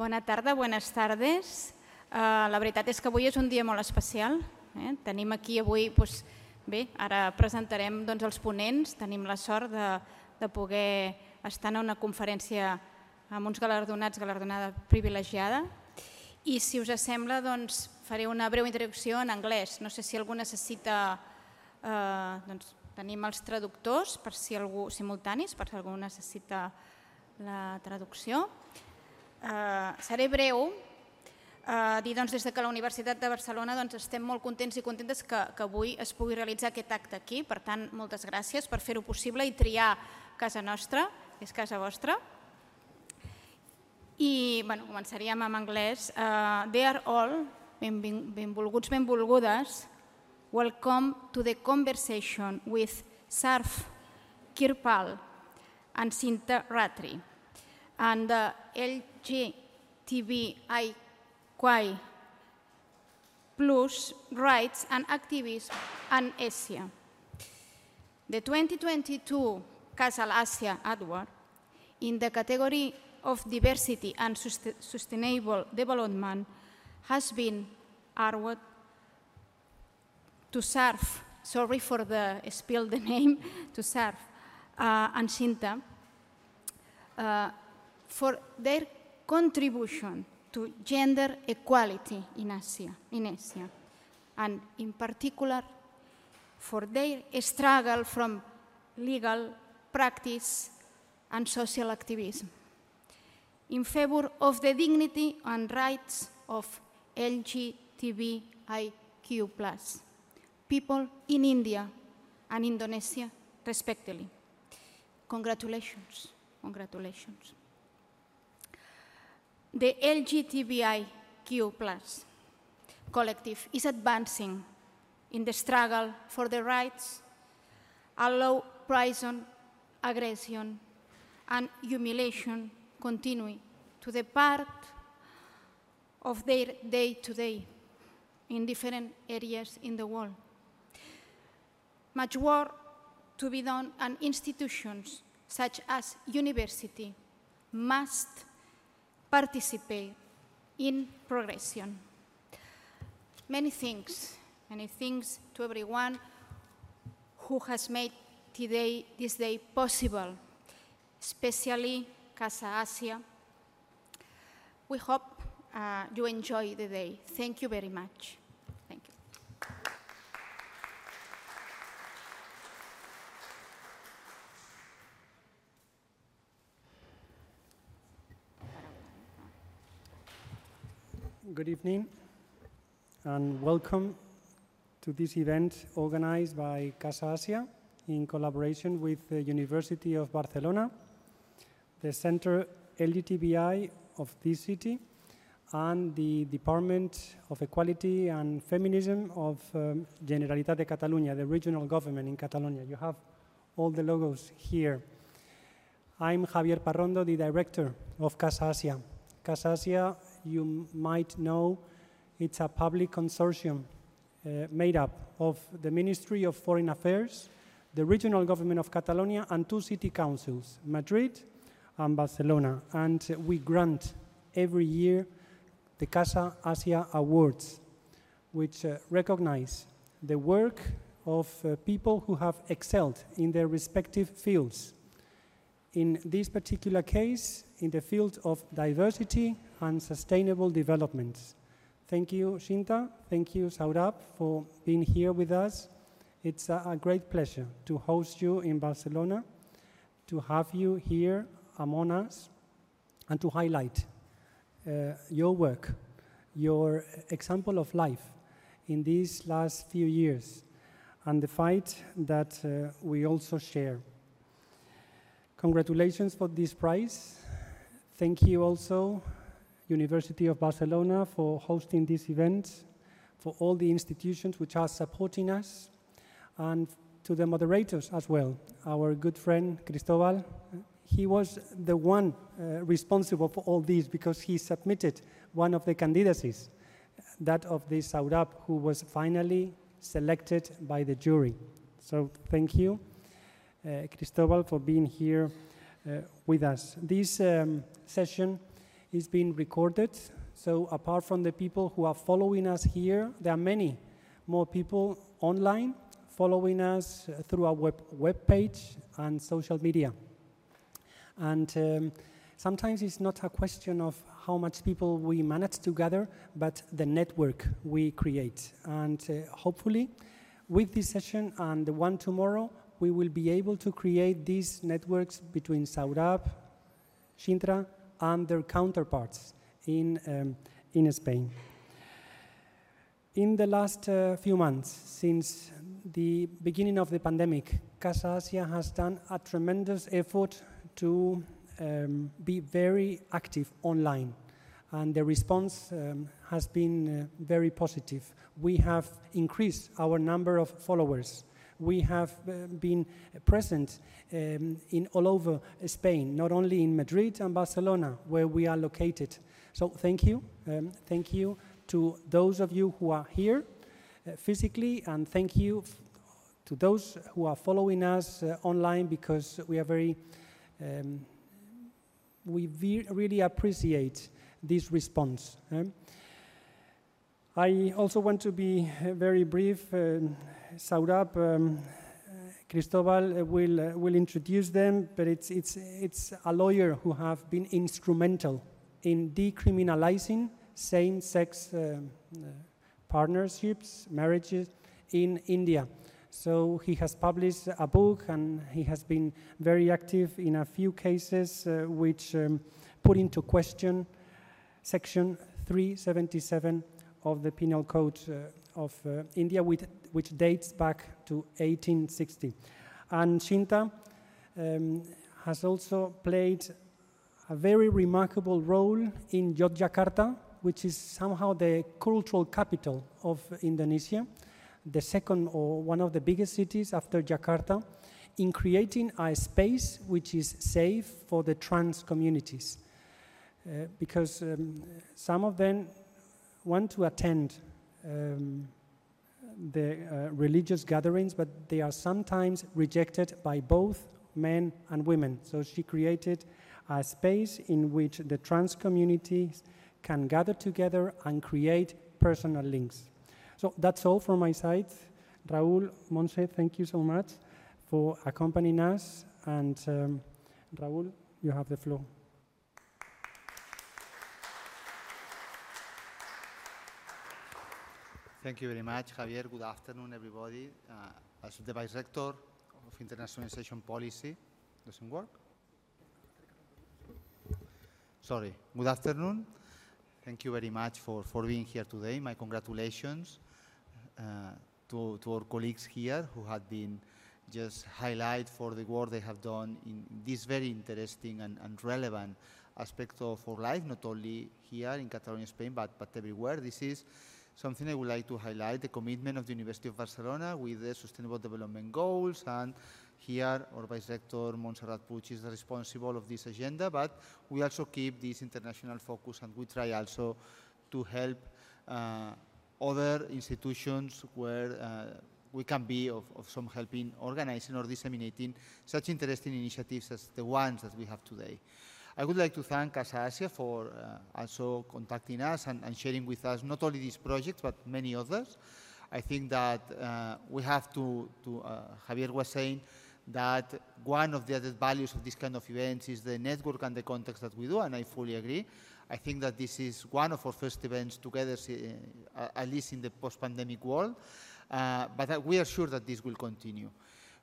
Bona tarda, buenas tardes. Uh, la veritat és que avui és un dia molt especial. Eh? Tenim aquí avui, doncs, bé, ara presentarem doncs, els ponents, tenim la sort de, de poder estar en una conferència amb uns galardonats, galardonada privilegiada. I si us sembla, doncs, faré una breu introducció en anglès. No sé si algú necessita... Eh, doncs, tenim els traductors per si algú simultanis, per si algú necessita la traducció. Eh, seré breu, eh, dir doncs, des de que la Universitat de Barcelona doncs, estem molt contents i contentes que, que avui es pugui realitzar aquest acte aquí. Per tant, moltes gràcies per fer-ho possible i triar casa nostra, que és casa vostra. I bueno, començaríem en anglès. Uh, they are all, benvolguts, benvolgudes, welcome to the conversation with Sarf Kirpal and Sinta Ratri and LGTBIQ plus rights and activism and Asia. The 2022 Casa Asia Award in the category of diversity and sustainable development has been awarded to serve, sorry for the spill the name, to serve uh, and Sinta uh, for their contribution to gender equality in Asia, in Asia, and in particular for their struggle from legal practice and social activism in favor of the dignity and rights of LGBTIQ people in India and Indonesia, respectively. Congratulations, congratulations. The LGBTIQ collective is advancing in the struggle for the rights, allow prison, aggression, and humiliation continue to the part of their day-to-day -day in different areas in the world. Much work to be done and institutions such as university must participate in progression. Many thanks, many thanks to everyone who has made today, this day possible, especially Casa Asia. We hope uh, you enjoy the day. Thank you very much. Thank you. Good evening and welcome to this event organized by Casa Asia in collaboration with the University of Barcelona, the Center LGTBI of this city, and the Department of Equality and Feminism of um, Generalitat de Catalunya, the regional government in Catalonia. You have all the logos here. I'm Javier Parrondo, the director of Casa Asia. Casa Asia, you might know, it's a public consortium uh, made up of the Ministry of Foreign Affairs, the regional government of Catalonia, and two city councils, Madrid and Barcelona. And we grant every year the Casa Asia Awards, which uh, recognize the work of uh, people who have excelled in their respective fields. In this particular case, in the field of diversity and sustainable development. Thank you, Shinta. Thank you, Saurabh, for being here with us. It's a, a great pleasure to host you in Barcelona, to have you here among us, and to highlight uh, your work, your example of life in these last few years, and the fight that uh, we also share. Congratulations for this prize. Thank you also, University of Barcelona, for hosting this event, for all the institutions which are supporting us, and to the moderators as well, our good friend Cristobal, he was the one uh, responsible for all this because he submitted one of the candidacies, that of the Saurabh, who was finally selected by the jury. So thank you, uh, Cristobal, for being here with us. This um, session is being recorded. So apart from the people who are following us here, there are many more people online following us through our web, web page and social media. And um, sometimes it's not a question of how much people we manage to gather, but the network we create. And uh, hopefully, with this session and the one tomorrow, we will be able to create these networks between Saurabh, Shinta, and their counterparts in, um, in Spain. In the last uh, few months, since the beginning of the pandemic, Casa Asia has done a tremendous effort to um, be very active online. And the response um, has been uh, very positive. We have increased our number of followers. We have uh, been present um, in all over Spain, not only in Madrid and Barcelona, where we are located. So thank you. Um, thank you to those of you who are here uh, physically, and thank you to those who are following us uh, online because we are very um, we really appreciate this response. Um, I also want to be uh, very brief. Uh, Saurabh, um, Cristobal will, uh, will introduce them, but it's, it's, it's a lawyer who have been instrumental in decriminalizing same-sex uh, uh, partnerships, marriages in India. So he has published a book and he has been very active in a few cases uh, which um, put into question section 377 of the Penal Code uh, of uh, India, with, which dates back to 1860. And Shinta um, has also played a very remarkable role in Yogyakarta, which is somehow the cultural capital of Indonesia the second or one of the biggest cities after Jakarta, in creating a space which is safe for the trans communities. Uh, because um, some of them want to attend um, the uh, religious gatherings, but they are sometimes rejected by both men and women. So she created a space in which the trans communities can gather together and create personal links. So that's all from my side. Raul, Monse, thank you so much for accompanying us. And um, Raul, you have the floor. Thank you very much, Javier. Good afternoon, everybody. Uh, as the Vice Rector of Internationalization Policy, doesn't work? Sorry. Good afternoon. Thank you very much for, for being here today. My congratulations uh, to, to our colleagues here who had been just highlight for the work they have done in this very interesting and, and relevant aspect of our life, not only here in Catalonia, Spain, but, but everywhere. This is something I would like to highlight, the commitment of the University of Barcelona with the Sustainable Development Goals and here our Vice Rector Montserrat Puig is responsible of this agenda, but we also keep this international focus and we try also to help uh, other institutions where uh, we can be of, of, some help in organizing or disseminating such interesting initiatives as the ones that we have today. I would like to thank Asia for uh, also contacting us and, and, sharing with us not only these projects but many others. I think that uh, we have to, to uh, Javier was saying, that one of the added values of this kind of events is the network and the context that we do, and I fully agree. I think that this is one of our first events together, uh, at least in the post-pandemic world, uh, but we are sure that this will continue.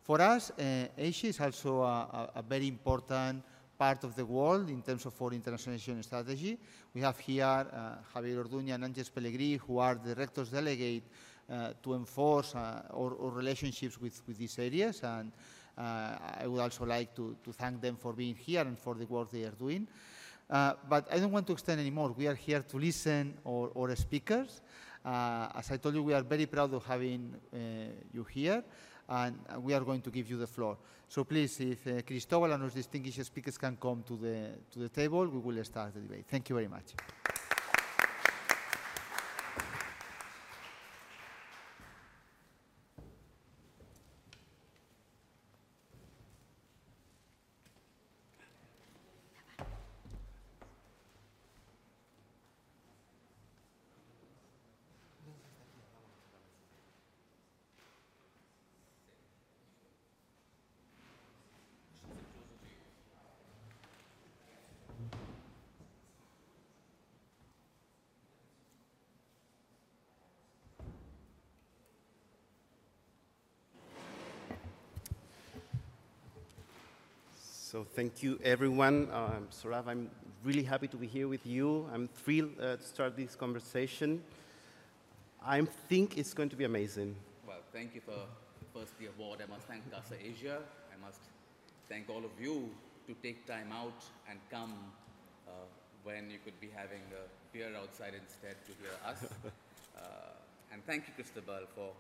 For us, uh, Asia is also a, a, very important part of the world in terms of our internationalization strategy. We have here uh, Javier Orduña and Angels Pellegrí, who are the directors delegate uh, to enforce uh, our, our, relationships with, with these areas. And I would also like to, to thank them for being here and for the work they are doing. Uh, but I don't want to extend anymore. We are here to listen or, or speakers. Uh, as I told you, we are very proud of having uh, you here, and we are going to give you the floor. So please, if uh, Cristobal and our distinguished speakers can come to the, to the table, we will start the debate. Thank you very much. So thank you, everyone. Um, Sorav, I'm really happy to be here with you. I'm thrilled uh, to start this conversation. I think it's going to be amazing. Well, thank you for first the award. I must thank CASA Asia. I must thank all of you to take time out and come uh, when you could be having a beer outside instead to hear us. uh, and thank you, Cristobal, for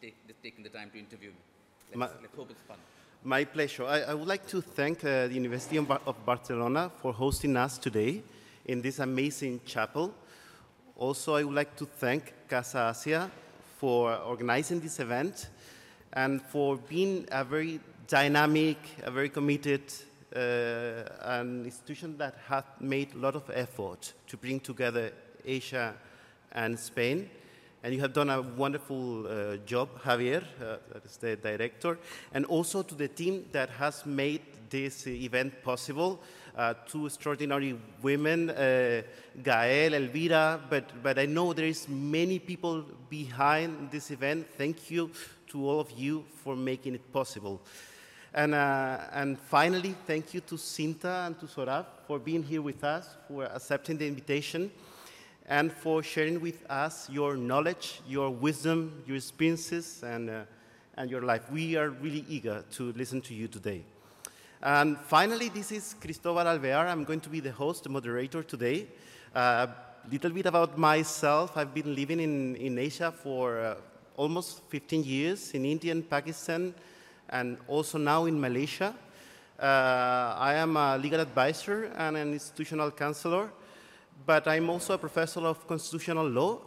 take, taking the time to interview me. Let's, let's hope it's fun. My pleasure. I, I would like to thank uh, the University of, Bar- of Barcelona for hosting us today in this amazing chapel. Also, I would like to thank Casa Asia for organizing this event and for being a very dynamic, a very committed, uh, an institution that has made a lot of effort to bring together Asia and Spain. And you have done a wonderful uh, job, Javier, uh, that is the director, and also to the team that has made this event possible. Uh, two extraordinary women, uh, Gael, Elvira, but, but I know there is many people behind this event. Thank you to all of you for making it possible. And, uh, and finally, thank you to Cinta and to Saurabh for being here with us, for accepting the invitation and for sharing with us your knowledge, your wisdom, your experiences, and, uh, and your life. We are really eager to listen to you today. And finally, this is Cristobal Alvear. I'm going to be the host, the moderator today. A uh, little bit about myself. I've been living in, in Asia for uh, almost 15 years, in India and Pakistan, and also now in Malaysia. Uh, I am a legal advisor and an institutional counselor but I'm also a professor of constitutional law,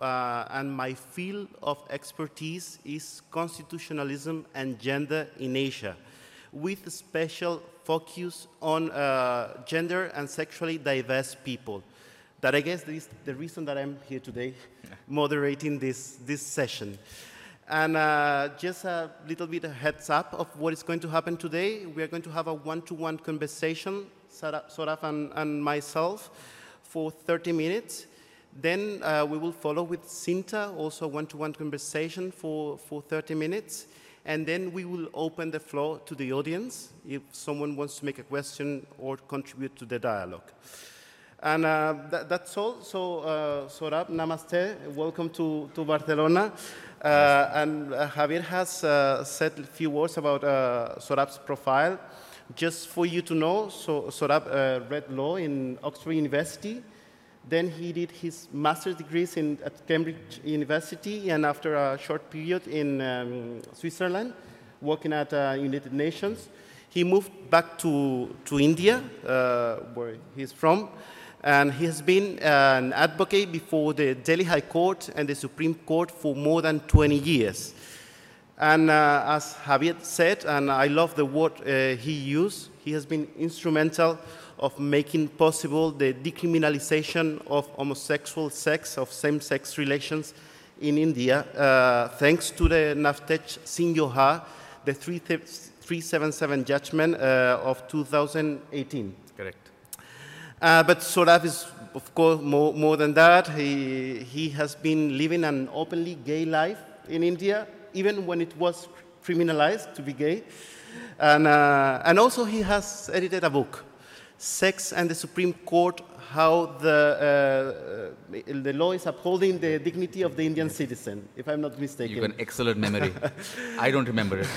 uh, and my field of expertise is constitutionalism and gender in Asia, with a special focus on uh, gender and sexually diverse people. That I guess is the reason that I'm here today, moderating this, this session. And uh, just a little bit of heads up of what is going to happen today. We are going to have a one-to-one conversation, Soraf and, and myself, for 30 minutes. Then uh, we will follow with Cinta, also one-to-one conversation for, for 30 minutes. And then we will open the floor to the audience if someone wants to make a question or contribute to the dialogue. And uh, that, that's all. So, uh, Saurabh, namaste. Welcome to, to Barcelona. Uh, and uh, Javier has uh, said a few words about uh, Saurabh's profile. Just for you to know, so uh, read law in Oxford University. Then he did his master's degrees in, at Cambridge University, and after a short period in um, Switzerland, working at uh, United Nations, he moved back to, to India, uh, where he's from, and he has been an advocate before the Delhi High Court and the Supreme Court for more than 20 years. And uh, as Javier said, and I love the word uh, he used, he has been instrumental of making possible the decriminalization of homosexual sex, of same-sex relations in India, uh, thanks to the Navtej Singh Johar, the 377 judgment uh, of 2018. Correct. Uh, but Soraf is, of course, more, more than that. He, he has been living an openly gay life in India even when it was criminalized to be gay. And, uh, and also he has edited a book, Sex and the Supreme Court, how the, uh, uh, the law is upholding the dignity of the Indian citizen, if I'm not mistaken. You've an excellent memory. I don't remember it.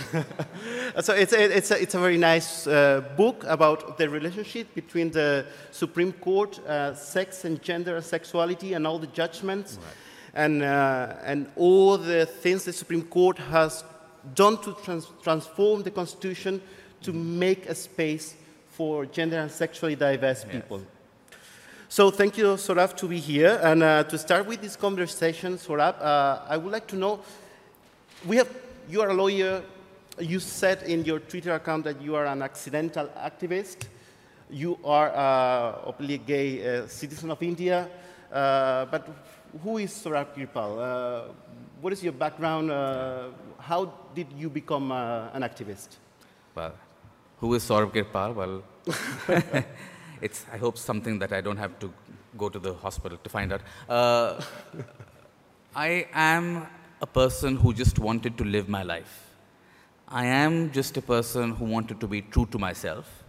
so it's a, it's a, it's a very nice uh, book about the relationship between the Supreme Court, uh, sex and gender and sexuality, and all the judgments. Right and, uh, and all the things the Supreme Court has done to trans transform the Constitution to make a space for gender and sexually diverse yes. people. So thank you, Saurabh, to be here. And uh, to start with this conversation, Saurabh, uh, I would like to know, we have, you are a lawyer. You said in your Twitter account that you are an accidental activist. You are uh, openly gay uh, citizen of India. Uh, but who is Saurabh Kirpal? Uh, what is your background? Uh, how did you become uh, an activist? Well, who is Saurabh Kirpal? Well, it's, I hope, something that I don't have to go to the hospital to find out. Uh, I am a person who just wanted to live my life. I am just a person who wanted to be true to myself.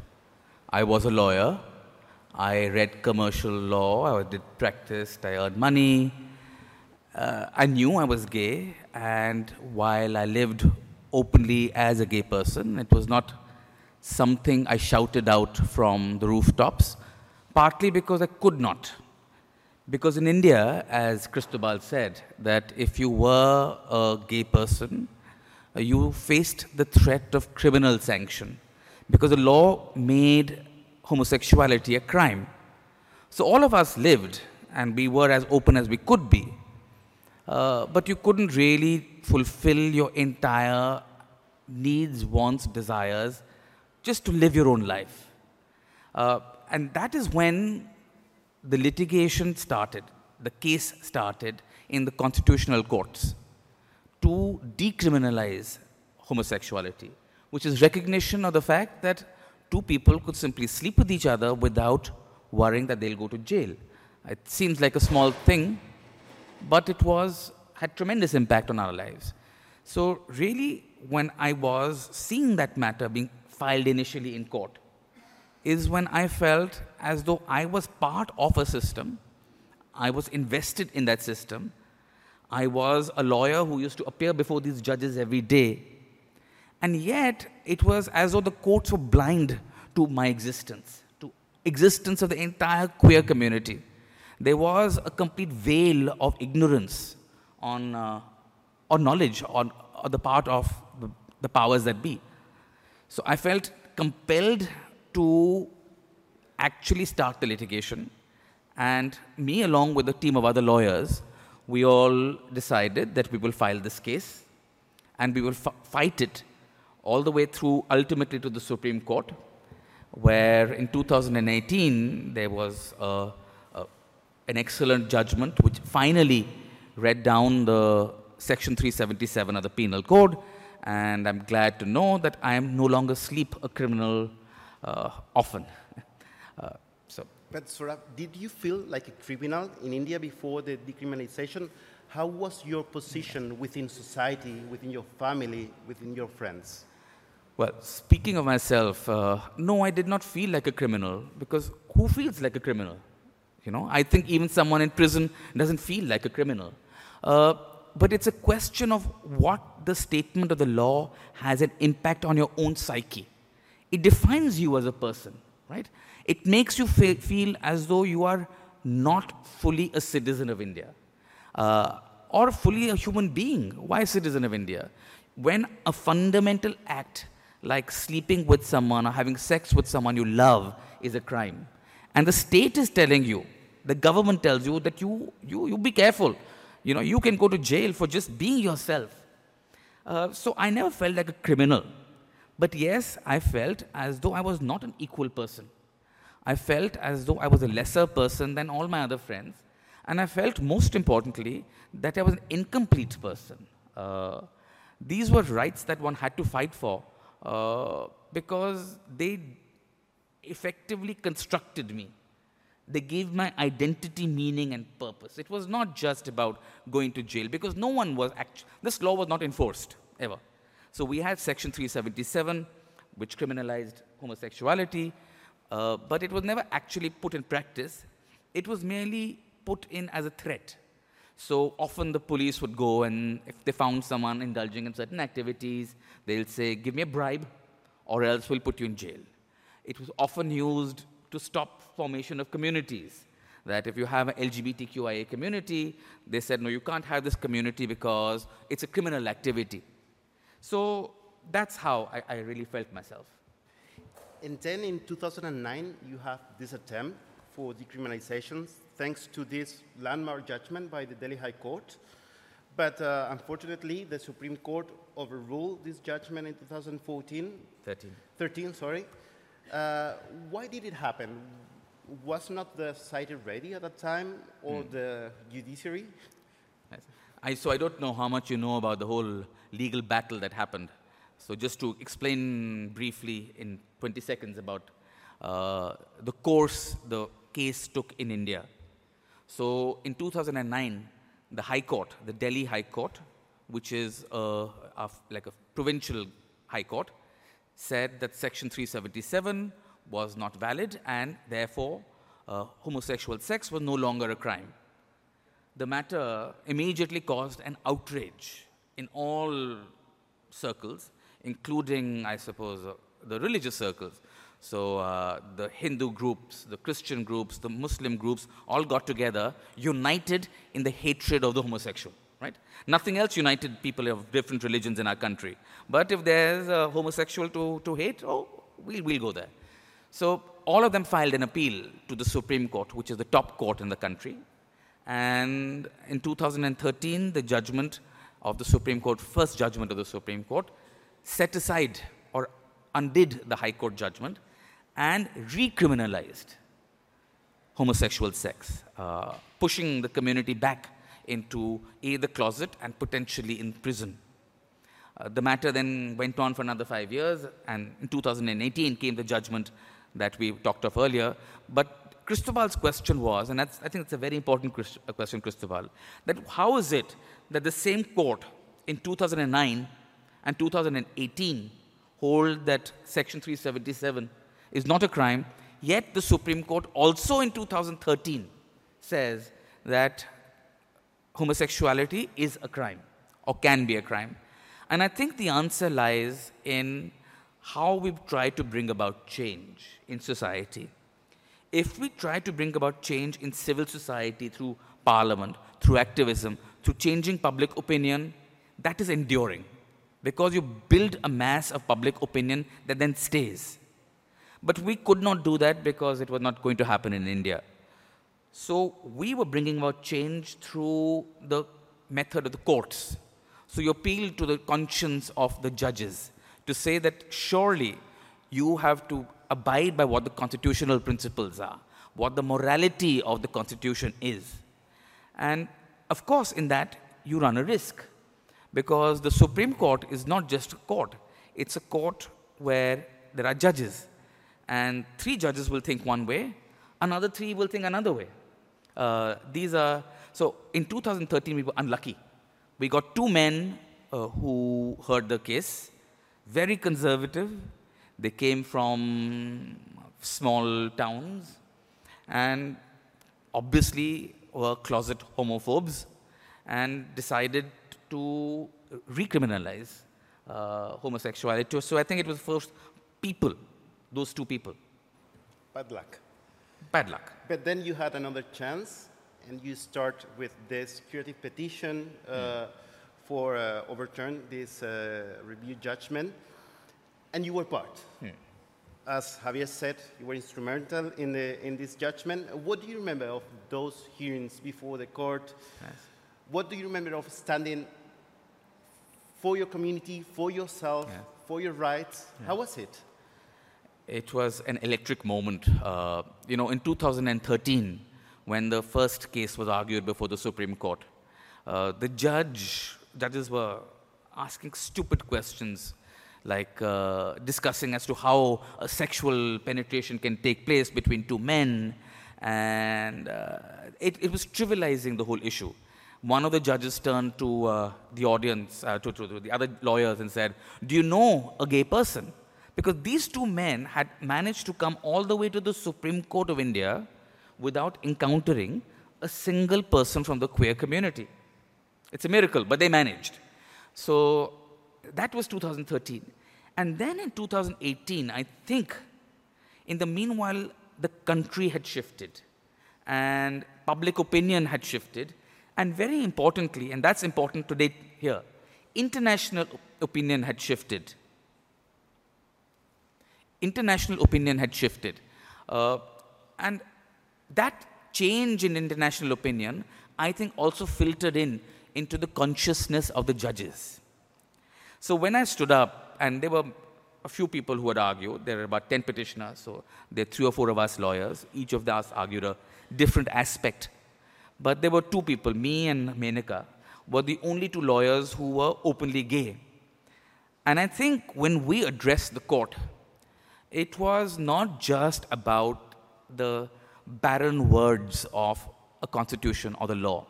I was a lawyer. I read commercial law. I did practice. I earned money. Uh, I knew I was gay, and while I lived openly as a gay person, it was not something I shouted out from the rooftops, partly because I could not. Because in India, as Cristobal said, that if you were a gay person, you faced the threat of criminal sanction because the law made homosexuality a crime. So all of us lived and we were as open as we could be. Uh, but you couldn't really fulfill your entire needs, wants, desires just to live your own life. Uh, and that is when the litigation started, the case started in the constitutional courts to decriminalize homosexuality, which is recognition of the fact that two people could simply sleep with each other without worrying that they'll go to jail. It seems like a small thing, but it was had tremendous impact on our lives. So really, when I was seeing that matter being filed initially in court, is when I felt as though I was part of a system, I was invested in that system, I was a lawyer who used to appear before these judges every day. And yet, it was as though the courts were blind to my existence, to existence of the entire queer community. There was a complete veil of ignorance on, uh, or knowledge on, on the part of the, the powers that be. So I felt compelled to actually start the litigation. And me, along with a team of other lawyers, we all decided that we will file this case and we will fight it all the way through ultimately to the Supreme Court, where in 2018 there was a, a, an excellent judgment which finally read down the Section 377 of the Penal Code. And I'm glad to know that I am no longer sleep a criminal uh, often. Uh, but Saurabh, did you feel like a criminal in India before the decriminalization? How was your position within society, within your family, within your friends? Well, speaking of myself, uh, no, I did not feel like a criminal because who feels like a criminal? You know, I think even someone in prison doesn't feel like a criminal. Uh, but it's a question of what the statement of the law has an impact on your own psyche. It defines you as a person, right? It makes you feel as though you are not fully a citizen of India uh, or fully a human being. Why citizen of India? When a fundamental act like sleeping with someone or having sex with someone you love is a crime, and the state is telling you, the government tells you that you, you, you be careful. You know, you can go to jail for just being yourself. Uh, so I never felt like a criminal. But yes, I felt as though I was not an equal person. I felt as though I was a lesser person than all my other friends. And I felt, most importantly, that I was an incomplete person. Uh, these were rights that one had to fight for uh, because they effectively constructed me. They gave my identity meaning and purpose. It was not just about going to jail because no one was actually, this law was not enforced ever. So we had Section 377, which criminalized homosexuality. Uh, but it was never actually put in practice. It was merely put in as a threat. So often the police would go and if they found someone indulging in certain activities, they'll say, give me a bribe or else we'll put you in jail. It was often used to stop formation of communities. That if you have an LGBTQIA community, they said, no, you can't have this community because it's a criminal activity. So that's how I, I really felt myself. And then in 2009, you have this attempt for decriminalization thanks to this landmark judgment by the Delhi High Court. But uh, unfortunately, the Supreme Court overruled this judgment in 2014. 13. 13, sorry. Uh, why did it happen? Was not the site ready at that time, or mm. the judiciary? I, so I don't know how much you know about the whole legal battle that happened. So just to explain briefly in 20 seconds about uh, the course the case took in India. So in 2009, the High Court, the Delhi High Court, which is a, a, like a provincial High Court said that Section 377 was not valid and therefore uh, homosexual sex was no longer a crime. The matter immediately caused an outrage in all circles, including, I suppose, uh, the religious circles. So uh, the Hindu groups, the Christian groups, the Muslim groups all got together, united in the hatred of the homosexual. Right? Nothing else united people of different religions in our country. But if there's a homosexual to, to hate, oh, we'll, we'll go there. So all of them filed an appeal to the Supreme Court, which is the top court in the country. And in 2013, the judgment of the Supreme Court, first judgment of the Supreme Court, set aside or undid the High Court judgment and recriminalized homosexual sex, uh, pushing the community back into a the closet and potentially in prison. Uh, the matter then went on for another five years, and in 2018 came the judgment that we talked of earlier. But Cristobal's question was, and I think it's a very important question, Cristobal, that how is it that the same court in 2009 and 2018 hold that Section 377 is not a crime, yet the Supreme Court also in 2013 says that homosexuality is a crime or can be a crime. And I think the answer lies in how we try to bring about change in society. If we try to bring about change in civil society through parliament, through activism, through changing public opinion, that is enduring because you build a mass of public opinion that then stays. But we could not do that because it was not going to happen in India. So we were bringing about change through the method of the courts. So you appeal to the conscience of the judges to say that surely you have to abide by what the constitutional principles are, what the morality of the Constitution is. And of course, in that, you run a risk because the Supreme Court is not just a court, it's a court where there are judges. And three judges will think one way, another three will think another way. Uh, these are, so in 2013, we were unlucky. We got two men uh, who heard the case, very conservative. They came from small towns and obviously were closet homophobes and decided to recriminalize uh, homosexuality. So I think it was first people, those two people. Bad luck. Bad luck. But then you had another chance, and you start with this security petition uh, mm. for uh, overturn this uh, review judgment, and you were part. Mm. As Javier said, you were instrumental in, the, in this judgment. What do you remember of those hearings before the court? Yes. What do you remember of standing for your community, for yourself, yeah. for your rights? Yeah. How was it? It was an electric moment. Uh, you know, in 2013, when the first case was argued before the Supreme Court, uh, the judge, judges were asking stupid questions, like uh, discussing as to how a sexual penetration can take place between two men, and uh, it, it, was trivializing the whole issue. One of the judges turned to uh, the audience, uh, to, to, to the other lawyers, and said, "Do you know a gay person?" Because these two men had managed to come all the way to the Supreme Court of India without encountering a single person from the queer community. It's a miracle, but they managed. So that was 2013. And then in 2018, I think, in the meanwhile, the country had shifted and public opinion had shifted. And very importantly, and that's important today here, international opinion had shifted international opinion had shifted. Uh, and that change in international opinion, I think, also filtered in into the consciousness of the judges. So when I stood up, and there were a few people who had argued, there were about 10 petitioners, so there are three or four of us lawyers. Each of us argued a different aspect. But there were two people, me and Menaka, were the only two lawyers who were openly gay. And I think when we addressed the court, it was not just about the barren words of a constitution or the law.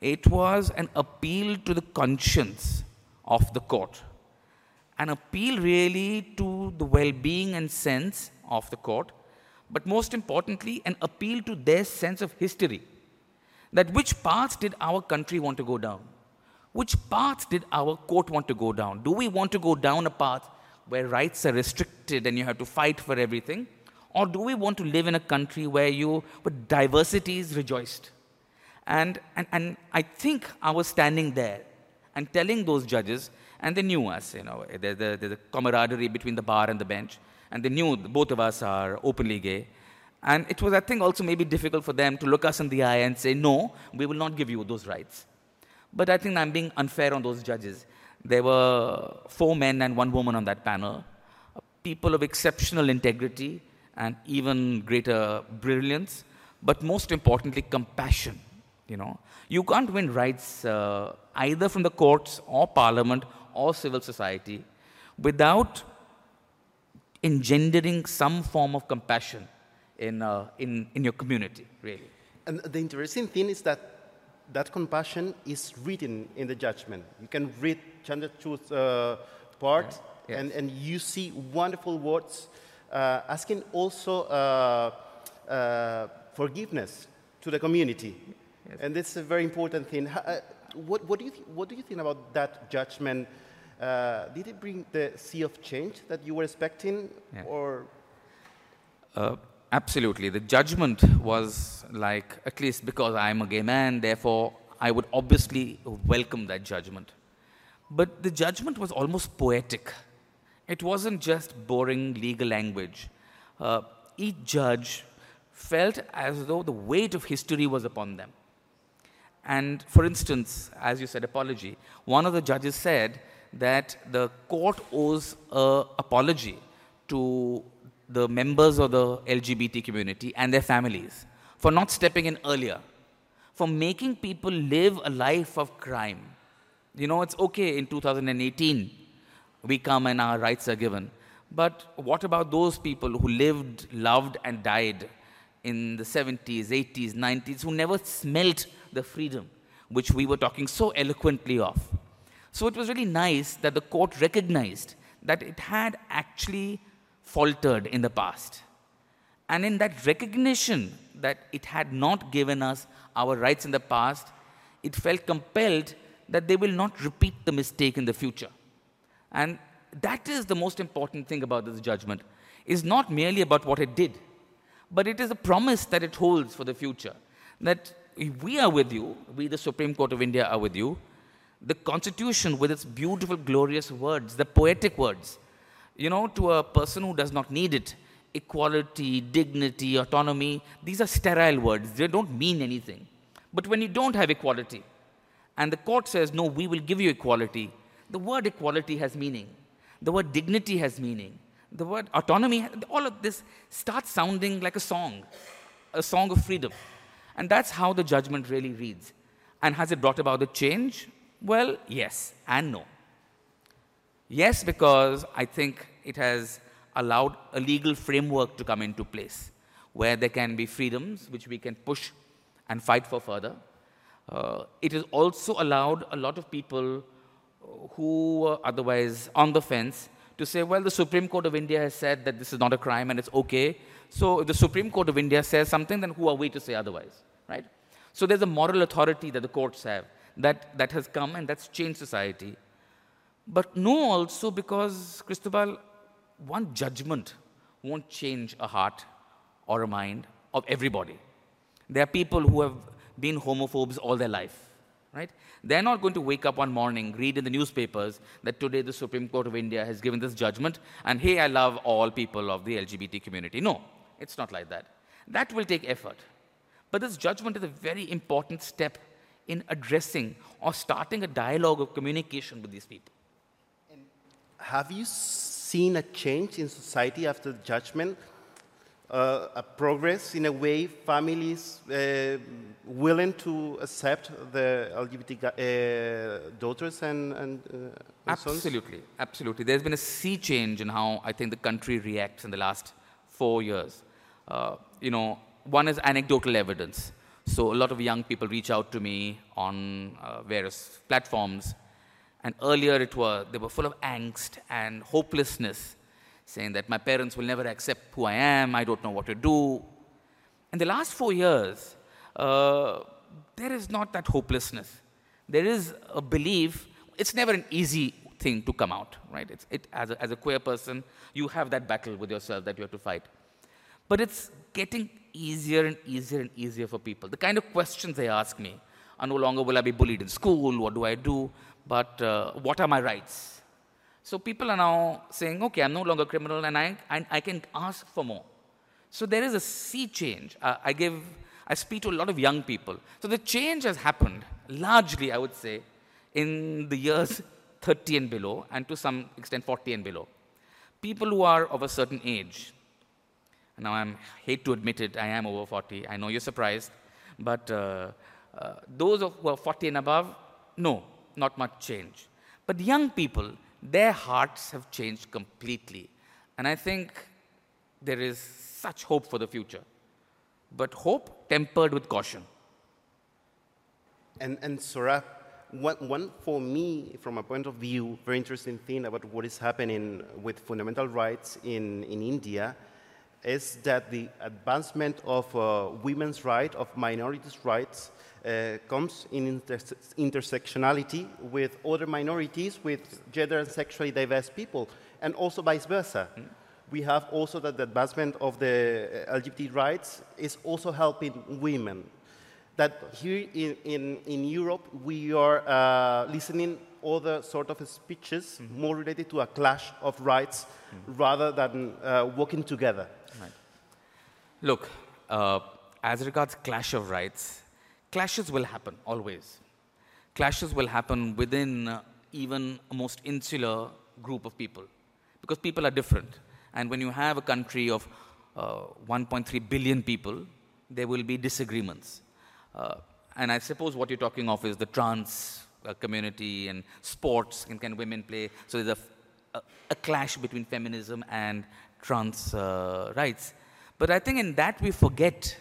It was an appeal to the conscience of the court. an appeal really to the well being and sense of the court, but most importantly, an appeal to their sense of history. That which paths did our country want to go down? Which paths did our court want to go down? Do we want to go down a path where rights are restricted and you have to fight for everything? Or do we want to live in a country where you, where diversity is rejoiced? And, and, and I think I was standing there and telling those judges, and they knew us, you know, there's the, a camaraderie between the bar and the bench, and they knew both of us are openly gay. And it was, I think, also maybe difficult for them to look us in the eye and say, no, we will not give you those rights. But I think I'm being unfair on those judges. There were four men and one woman on that panel, people of exceptional integrity, and even greater brilliance, but most importantly, compassion. You know, you can't win rights uh, either from the courts or parliament or civil society without engendering some form of compassion in, uh, in, in your community, really. And the interesting thing is that that compassion is written in the judgment. You can read Chandrachud's uh, part, Yes. Yes. And, and you see wonderful words uh, asking also uh, uh, forgiveness to the community. Yes. And is a very important thing. Uh, what, what, do you th- what do you think about that judgment? Uh, did it bring the sea of change that you were expecting? Yeah. Or Uh, absolutely. The judgment was like, at least because I'm a gay man, therefore I would obviously welcome that judgment. But the judgment was almost poetic. It wasn't just boring legal language. Uh, each judge felt as though the weight of history was upon them. And for instance, as you said, apology, one of the judges said that the court owes an apology to the members of the LGBT community and their families for not stepping in earlier, for making people live a life of crime. You know, it's okay in 2018, we come and our rights are given. But what about those people who lived, loved, and died in the 70s, 80s, 90s, who never smelt the freedom which we were talking so eloquently of? So it was really nice that the court recognized that it had actually faltered in the past. And in that recognition that it had not given us our rights in the past, it felt compelled that they will not repeat the mistake in the future. And that is the most important thing about this judgment, is not merely about what it did, but it is a promise that it holds for the future. That we are with you, we, the Supreme Court of India, are with you. The Constitution, with its beautiful, glorious words, the poetic words, you know, to a person who does not need it, equality, dignity, autonomy, these are sterile words. They don't mean anything. But when you don't have equality, and the court says, no, we will give you equality, the word equality has meaning. The word dignity has meaning. The word autonomy, all of this starts sounding like a song, a song of freedom. And that's how the judgment really reads. And has it brought about the change? Well, yes and no. Yes, because I think it has allowed a legal framework to come into place where there can be freedoms which we can push and fight for further. Uh, it has also allowed a lot of people who were otherwise on the fence to say, well, the Supreme Court of India has said that this is not a crime and it's okay. So if the Supreme Court of India says something, then who are we to say otherwise, right? So there's a moral authority that the courts have that, that has come and that's changed society. But no, also because, Cristobal, one judgment won't change a heart or a mind of everybody. There are people who have been homophobes all their life, right? They're not going to wake up one morning, read in the newspapers that today the Supreme Court of India has given this judgment, and hey, I love all people of the LGBT community. No, it's not like that. That will take effort. But this judgment is a very important step in addressing or starting a dialogue of communication with these people. Have you seen a change in society after the judgment? Uh, a progress in a way, families uh, willing to accept the LGBT uh, daughters and, and, uh, and sons? Absolutely, absolutely. There's been a sea change in how I think the country reacts in the last four years. Uh, you know, one is anecdotal evidence. So a lot of young people reach out to me on uh, various platforms, And earlier it was, they were full of angst and hopelessness, saying that my parents will never accept who I am, I don't know what to do. In the last four years, uh, there is not that hopelessness. There is a belief, it's never an easy thing to come out, right? It's, it, as, a, as a queer person, you have that battle with yourself that you have to fight. But it's getting easier and easier and easier for people. The kind of questions they ask me are no longer will I be bullied in school, what do I do, but uh, what are my rights? So people are now saying, okay, I'm no longer criminal and I, I, I can ask for more. So there is a sea change. Uh, I give, I speak to a lot of young people. So the change has happened largely, I would say, in the years 30 and below, and to some extent 40 and below. People who are of a certain age, now I hate to admit it, I am over 40. I know you're surprised, but uh, uh, those who are 40 and above, no, not much change. But young people, their hearts have changed completely. And I think there is such hope for the future. But hope tempered with caution. And, and Saurabh, one, one, for me, from a point of view, very interesting thing about what is happening with fundamental rights in, in India is that the advancement of uh, women's rights, of minorities' rights, comes in inter intersectionality with other minorities, with gender and sexually diverse people, and also vice versa. Mm. We have also that the advancement of the uh, LGBT rights is also helping women. That here in, in, in Europe, we are uh, listening other sort of speeches mm -hmm. more related to a clash of rights mm -hmm. rather than uh, working together. Right. Look, uh, as regards clash of rights, clashes will happen always. Clashes will happen within uh, even a most insular group of people because people are different. And when you have a country of uh, 1.3 billion people, there will be disagreements. Uh, and I suppose what you're talking of is the trans uh, community and sports and can women play. So there's a, clash between feminism and trans uh, rights. But I think in that we forget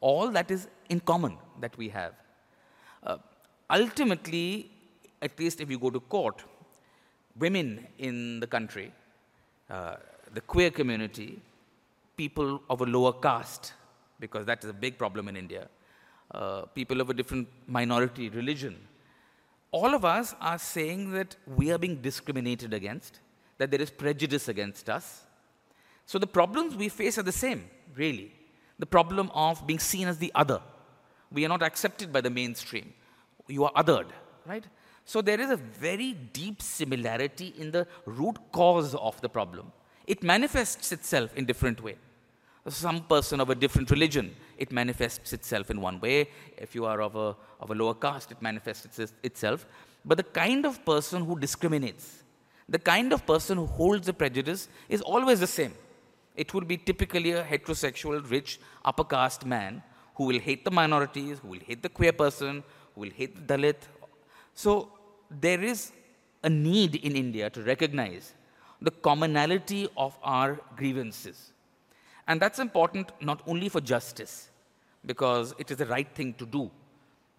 all that is in common that we have. Uh, ultimately, at least if you go to court, women in the country, uh, the queer community, people of a lower caste, because that is a big problem in India, uh, people of a different minority religion, all of us are saying that we are being discriminated against, that there is prejudice against us. So the problems we face are the same, really. The problem of being seen as the other we are not accepted by the mainstream. You are othered, right? So there is a very deep similarity in the root cause of the problem. It manifests itself in different way. Some person of a different religion, it manifests itself in one way. If you are of a, of a lower caste, it manifests itself. But the kind of person who discriminates, the kind of person who holds a prejudice is always the same. It will be typically a heterosexual, rich, upper caste man who will hate the minorities, who will hate the queer person, who will hate the Dalit. So there is a need in India to recognize the commonality of our grievances. And that's important not only for justice, because it is the right thing to do,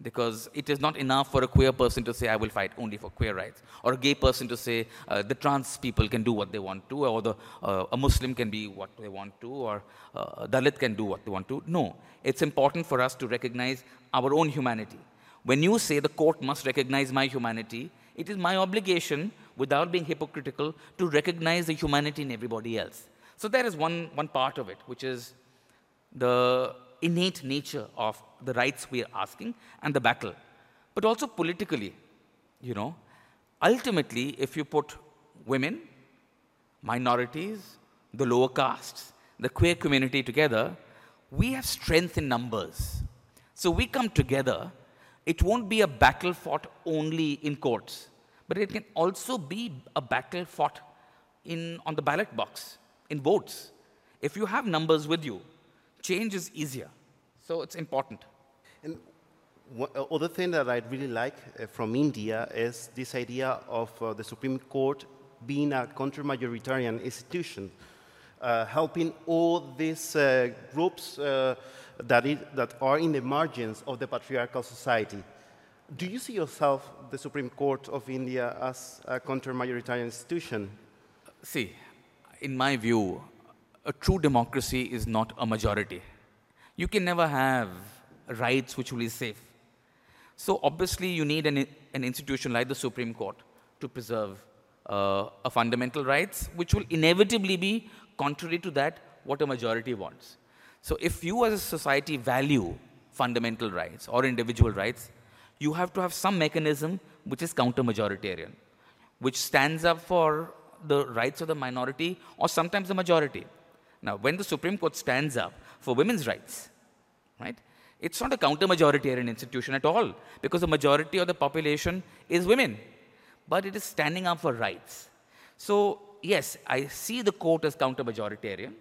because it is not enough for a queer person to say, I will fight only for queer rights, or a gay person to say, uh, the trans people can do what they want to, or the, uh, a Muslim can be what they want to, or uh, Dalit can do what they want to. No, it's important for us to recognize our own humanity. When you say the court must recognize my humanity, it is my obligation, without being hypocritical, to recognize the humanity in everybody else. So there is one, one part of it, which is the innate nature of the rights we are asking and the battle. But also politically, you know, ultimately, if you put women, minorities, the lower castes, the queer community together, we have strength in numbers. So we come together, it won't be a battle fought only in courts, but it can also be a battle fought in, on the ballot box, in votes. If you have numbers with you, change is easier. So it's important. And one, uh, other thing that I really like uh, from India is this idea of uh, the Supreme Court being a counter-majoritarian institution, uh, helping all these uh, groups uh, that, it, that are in the margins of the patriarchal society. do you see yourself, the Supreme Court of India, as a counter-majoritarian institution? See, in my view, a true democracy is not a majority. You can never have rights which will be safe. So obviously, you need an, an institution like the Supreme Court to preserve uh, a fundamental rights, which will inevitably be contrary to that what a majority wants. So if you as a society value fundamental rights or individual rights, you have to have some mechanism which is counter-majoritarian, which stands up for the rights of the minority or sometimes the majority. Now, when the Supreme Court stands up for women's rights, right, it's not a counter-majoritarian institution at all because the majority of the population is women, but it is standing up for rights. So, yes, I see the court as counter-majoritarian.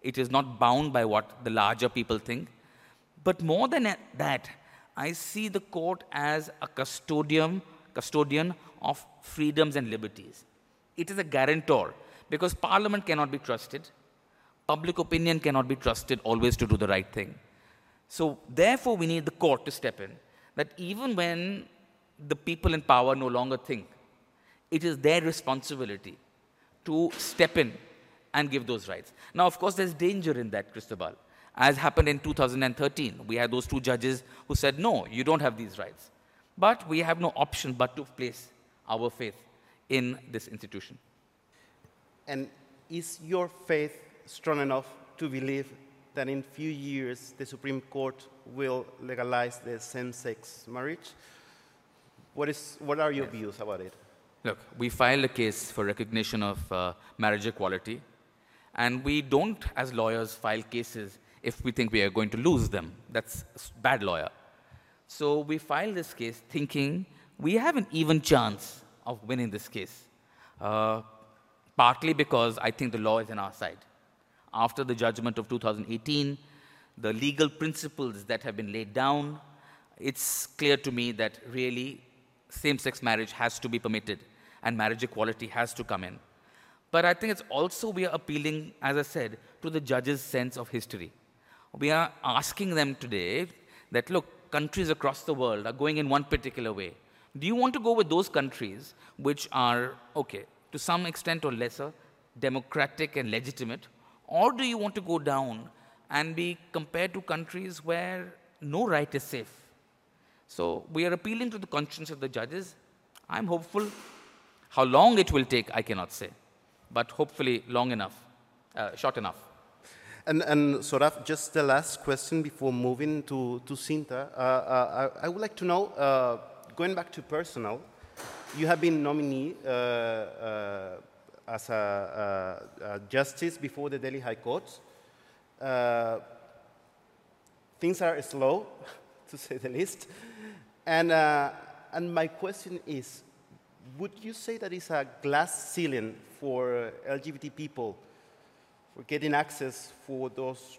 It is not bound by what the larger people think. But more than that, I see the court as a custodian, custodian of freedoms and liberties. It is a guarantor because parliament cannot be trusted. Public opinion cannot be trusted always to do the right thing. So, therefore, we need the court to step in. That even when the people in power no longer think, it is their responsibility to step in and give those rights. Now, of course, there's danger in that, Cristobal. As happened in 2013, we had those two judges who said, no, you don't have these rights. But we have no option but to place our faith in this institution. And is your faith strong enough to believe that in few years the Supreme Court will legalize the same-sex marriage? What, is, what are your views about it? Look, we filed a case for recognition of uh, marriage equality, and we don't, as lawyers, file cases if we think we are going to lose them. That's bad lawyer. So we filed this case thinking we have an even chance of winning this case, uh, partly because I think the law is on our side after the judgment of 2018, the legal principles that have been laid down, it's clear to me that really same sex marriage has to be permitted and marriage equality has to come in. But I think it's also we are appealing, as I said, to the judge's sense of history. We are asking them today that look, countries across the world are going in one particular way. Do you want to go with those countries which are, okay, to some extent or lesser, democratic and legitimate, or do you want to go down and be compared to countries where no right is safe? So we are appealing to the conscience of the judges. I'm hopeful. How long it will take, I cannot say, but hopefully long enough, uh, short enough. And, and Saurabh, just the last question before moving to, to Shinta. Uh, uh, I, I, would like to know, uh, going back to personal, you have been nominee uh, uh, as a, a, a, justice before the Delhi High Court. Uh, things are slow, to say the least. And, uh, and my question is, would you say that it's a glass ceiling for LGBT people for getting access for those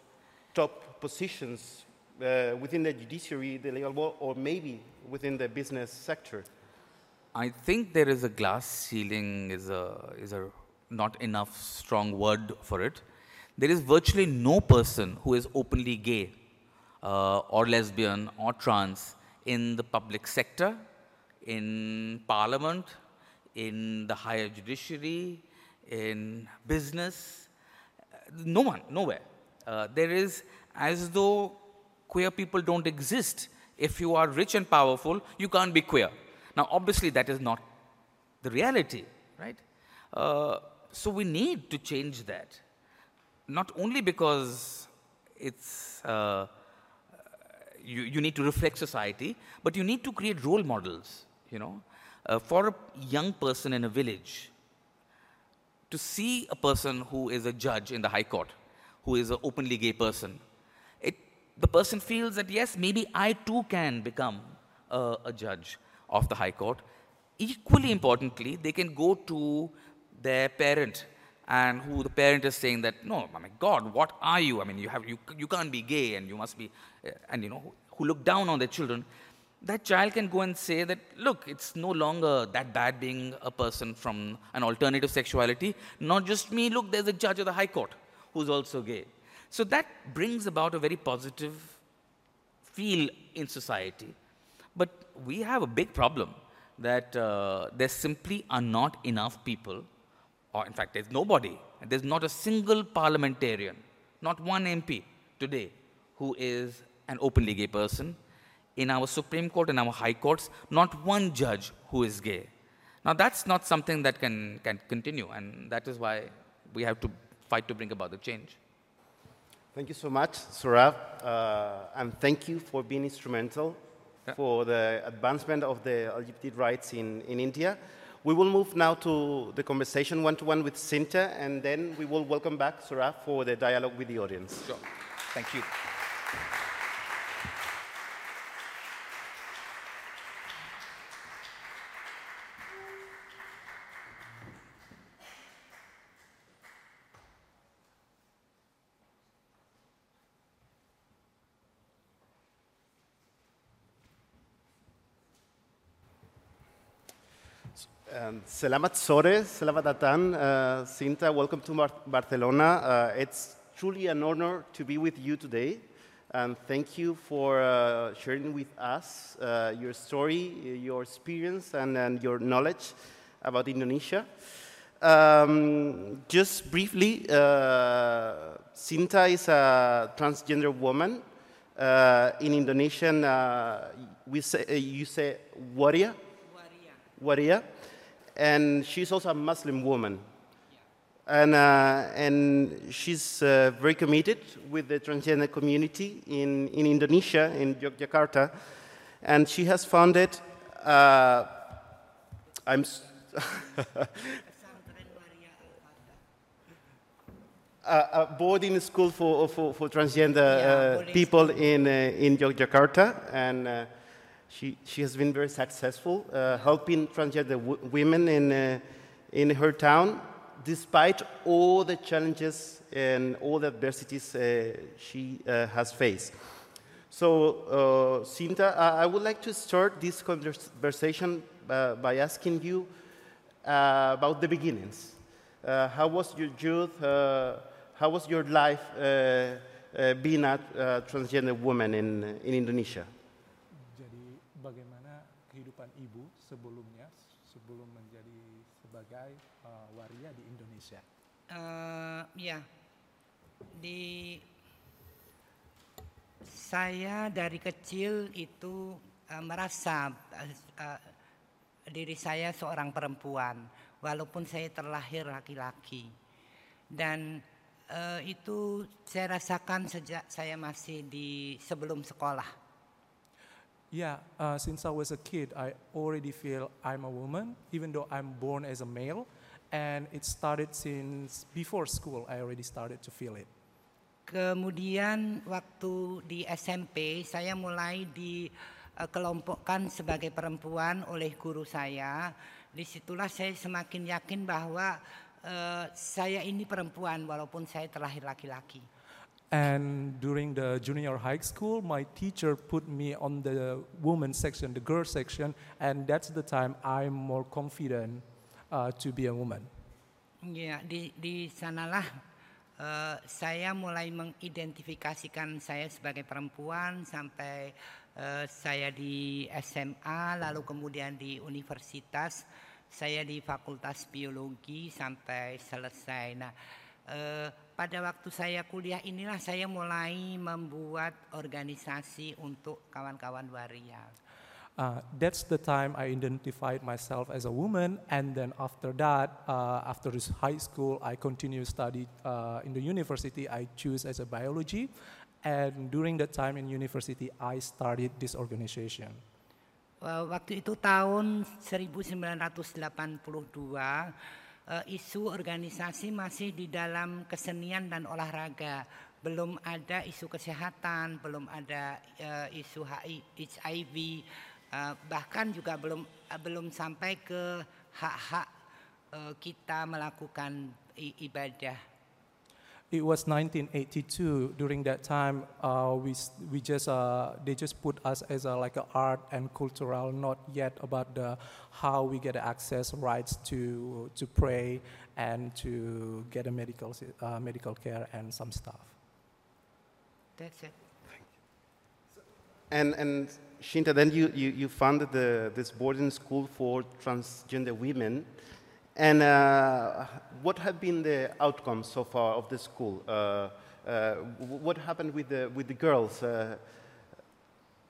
top positions uh, within the judiciary, the legal world, or maybe within the business sector? I think there is a glass ceiling is a is a not enough strong word for it. There is virtually no person who is openly gay uh, or lesbian or trans in the public sector, in parliament, in the higher judiciary, in business. No one, nowhere. Uh, there is as though queer people don't exist. If you are rich and powerful, you can't be queer. Now, obviously, that is not the reality, right? Uh, so we need to change that. Not only because it's uh, you, you need to reflect society, but you need to create role models, you know. Uh, for a young person in a village, to see a person who is a judge in the High Court, who is an openly gay person, it, the person feels that yes, maybe I too can become a judge of the High Court. Equally importantly, they can go to their parent and who the parent is saying that, no, my God, what are you? I mean, you, have, you, you can't be gay and you must be, uh, and you know, who look down on their children, that child can go and say that, look, it's no longer that bad being a person from an alternative sexuality. Not just me, look, there's a judge of the High Court who's also gay. So that brings about a very positive feel in society. But we have a big problem that uh, there simply are not enough people, or in fact, there's nobody, there's not a single parliamentarian, not one MP today who is an openly gay person. In our Supreme Court and our High Courts, not one judge who is gay. Now, that's not something that can, can continue, and that is why we have to fight to bring about the change. Thank you so much, Saurabh, uh, and thank you for being instrumental. For the advancement of the LGBT rights in, in India. We will move now to the conversation one-to-one with Shinta, and then we will welcome back Saurabh for the dialogue with the audience. Sure. Thank you. Selamat sore, selamat datang, uh, Shinta. Welcome to Bar- Barcelona. Uh, it's truly an honor to be with you today, and thank you for uh, sharing with us uh, your story, your experience, and, and your knowledge about Indonesia. Um, just briefly, uh, Shinta is a transgender woman. Uh, in Indonesian, uh, we say, uh, you say waria. Waria, and she's also a Muslim woman. And, uh, and she's uh, very committed with the transgender community in, in Indonesia, in Yogyakarta. And she has founded, uh, I'm, a, a boarding school for, for, for transgender uh, people in, uh, in Yogyakarta. And uh, she, she has been very successful uh, helping transgender women in, uh, in her town, despite all the challenges and all the adversities uh, she uh, has faced. So, uh, Shinta, I I would like to start this conversation uh, by asking you uh, about the beginnings. Uh, how was your youth? Uh, how was your life uh, uh, being a uh, transgender woman in, in Indonesia? Kehidupan ibu sebelumnya sebelum menjadi sebagai uh, waria di Indonesia? Eh, ya, di saya dari kecil itu eh, merasa eh, eh, diri saya seorang perempuan, walaupun saya terlahir laki-laki, dan eh, itu saya rasakan sejak saya masih di sebelum sekolah. Yeah, uh, since I was a kid, I already feel I'm a woman, even though I'm born as a male. And it started since before school, I already started to feel it. Kemudian waktu di SMP saya mulai dikelompokkan sebagai perempuan oleh guru saya. Di situlah saya semakin yakin bahwa eh, saya ini perempuan walaupun saya terlahir laki-laki. And during the junior high school, my teacher put me on the woman section, the girl section, and that's the time I'm more confident uh, to be a woman. Ya, di di sanalah eh, saya mulai mengidentifikasikan saya sebagai perempuan sampai eh, saya di SMA, lalu kemudian di universitas, saya di Fakultas Biologi sampai selesai. Nah, eh, pada waktu saya kuliah inilah saya mulai membuat organisasi untuk kawan-kawan waria. Uh, that's the time I identified myself as a woman, and then after that, uh, after this high school, I continue study uh, in the university. I choose as a biology, and during that time in university, I started this organization. Eh, Waktu itu tahun 1982, eh, isu organisasi masih di dalam kesenian dan olahraga. Belum ada isu kesehatan, belum ada eh, isu HI HIV, eh, bahkan juga belum eh, belum sampai ke hak-hak eh, kita melakukan ibadah. It was 1982. During that time, uh, we, we just, uh, they just put us as a, like a art and cultural, not yet about the, how we get access rights to, to pray and to get a medical, uh, medical care and some stuff. That's it. Thank you. And, and Shinta, then you, you, you founded the, this boarding school for transgender women. And uh, what have been the outcomes so far of the school? Uh, uh, what happened with the, with the girls? Uh,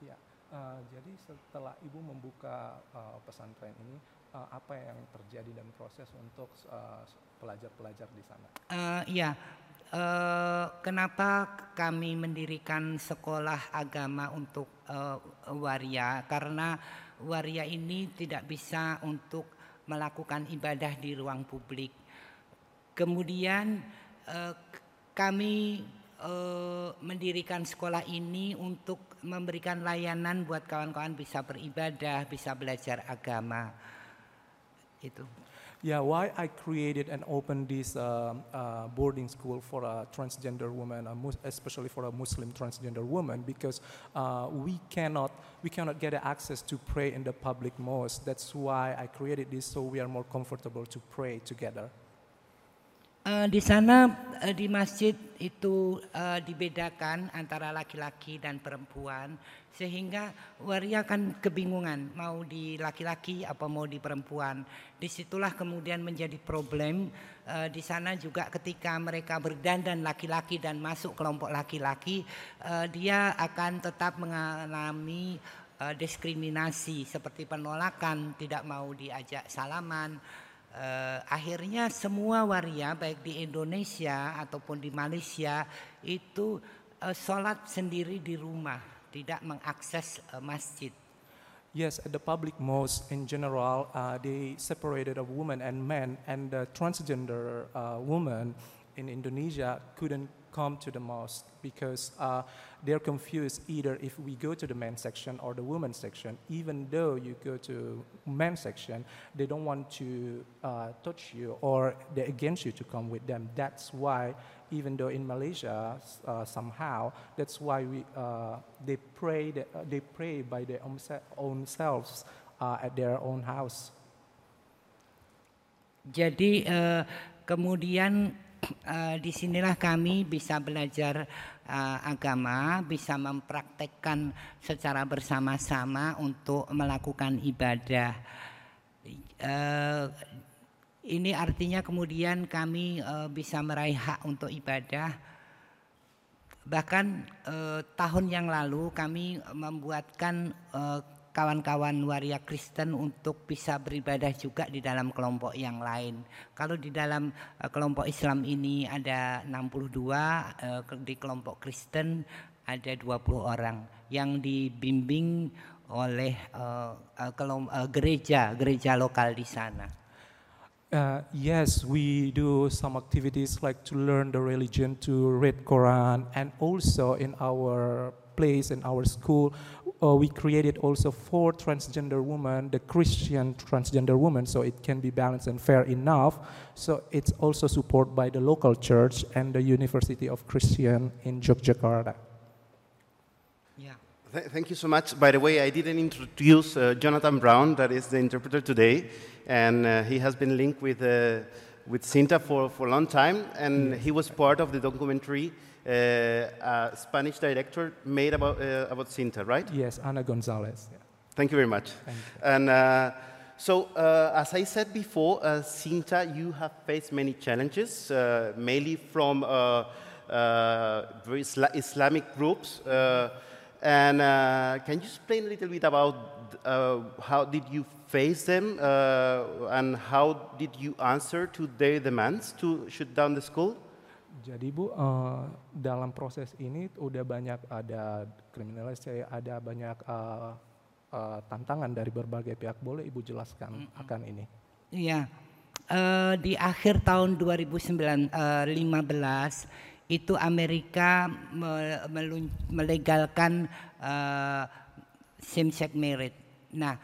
Ya, uh, jadi setelah ibu membuka uh, pesantren ini, uh, apa yang terjadi dan proses untuk uh, pelajar-pelajar di sana? Uh, ya, uh, kenapa kami mendirikan sekolah agama untuk uh, waria? Karena waria ini tidak bisa untuk melakukan ibadah di ruang publik. Kemudian uh, kami uh, mendirikan sekolah ini untuk memberikan layanan buat kawan-kawan bisa beribadah, bisa belajar agama. Itu. Yeah, why I created and opened this uh, uh, boarding school for a transgender woman, especially for a Muslim transgender woman, because uh, we cannot we cannot get access to pray in the public mosque. That's why I created this, so we are more comfortable to pray together. Uh, di sana uh, di masjid itu uh, dibedakan antara laki-laki dan perempuan sehingga waria kan kebingungan mau di laki-laki apa mau di perempuan. Di situlah kemudian menjadi problem uh, di sana juga ketika mereka berdandan laki-laki dan masuk kelompok laki-laki uh, dia akan tetap mengalami uh, diskriminasi seperti penolakan tidak mau diajak salaman uh, akhirnya semua waria baik di Indonesia ataupun di Malaysia itu uh, sholat sendiri di rumah, tidak mengakses uh, masjid. Yes, at the public mosque in general, uh, they separated of women and men, and the transgender uh, woman in Indonesia couldn't come to the mosque because uh, they're confused either if we go to the men's section or the women's section. Even though you go to men's section, they don't want to uh, touch you or they're against you to come with them. That's why, even though in Malaysia uh, somehow, that's why we uh, they pray that, uh, they pray by their own, se- own selves uh, at their own house. Jadi kemudian uh, di sinilah kami bisa belajar uh, agama, bisa mempraktekkan secara bersama-sama untuk melakukan ibadah. Uh, ini artinya kemudian kami uh, bisa meraih hak untuk ibadah. Bahkan uh, tahun yang lalu kami membuatkan uh, kawan-kawan waria Kristen untuk bisa beribadah juga di dalam kelompok yang lain. Kalau di dalam uh, kelompok Islam ini ada 62, uh, di kelompok Kristen ada 20 orang yang dibimbing oleh uh, gereja gereja lokal di sana. Uh, yes, we do some activities like to learn the religion, to read Quran, and also in our place in our school, uh, we created also for transgender women, the Christian transgender women, so it can be balanced and fair enough. So it's also supported by the local church and the University of Christian in Yogyakarta. Ya. Th- thank you so much. By the way, I didn't introduce uh, Jonathan Brown, that is the interpreter today, and uh, he has been linked with, uh, with Shinta for, for a long time, and he was part of the documentary uh, a Spanish director made about, uh, about Shinta, right? Yes, Ana Gonzalez. yeah. Thank you very much. Thank And uh, so, uh, as I said before, uh, Shinta, you have faced many challenges, uh, mainly from uh, uh, very Isla- Islamic groups. Uh, and uh, can you explain a little bit about uh, how did you face them uh, and how did you answer to their demands to shut down the school? Jadi Bu, eh, dalam proses ini udah banyak ada kriminalisasi, ada banyak eh, eh, tantangan dari berbagai pihak. Boleh Ibu jelaskan akan ini? Iya, Eh, di akhir tahun 2015 itu Amerika melegalkan eh, same-sex marriage. Nah,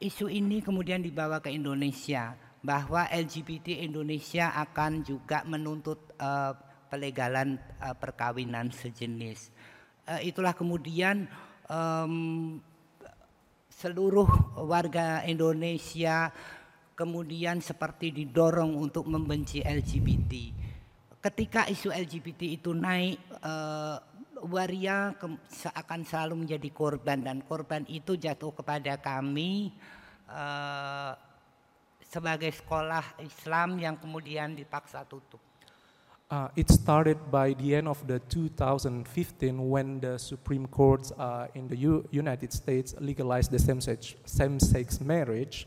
isu ini kemudian dibawa ke Indonesia bahwa LGBT Indonesia akan juga menuntut eh, pelegalan eh, perkawinan sejenis. Eh, itulah kemudian em, seluruh warga Indonesia kemudian seperti didorong untuk membenci LGBT. Ketika isu LGBT itu naik, eh, waria akan selalu menjadi korban dan korban itu jatuh kepada kami uh, sebagai sekolah Islam yang kemudian dipaksa tutup. Uh, it started by the end of the 2015 when the Supreme Court uh, in the U United States legalized the same-sex same marriage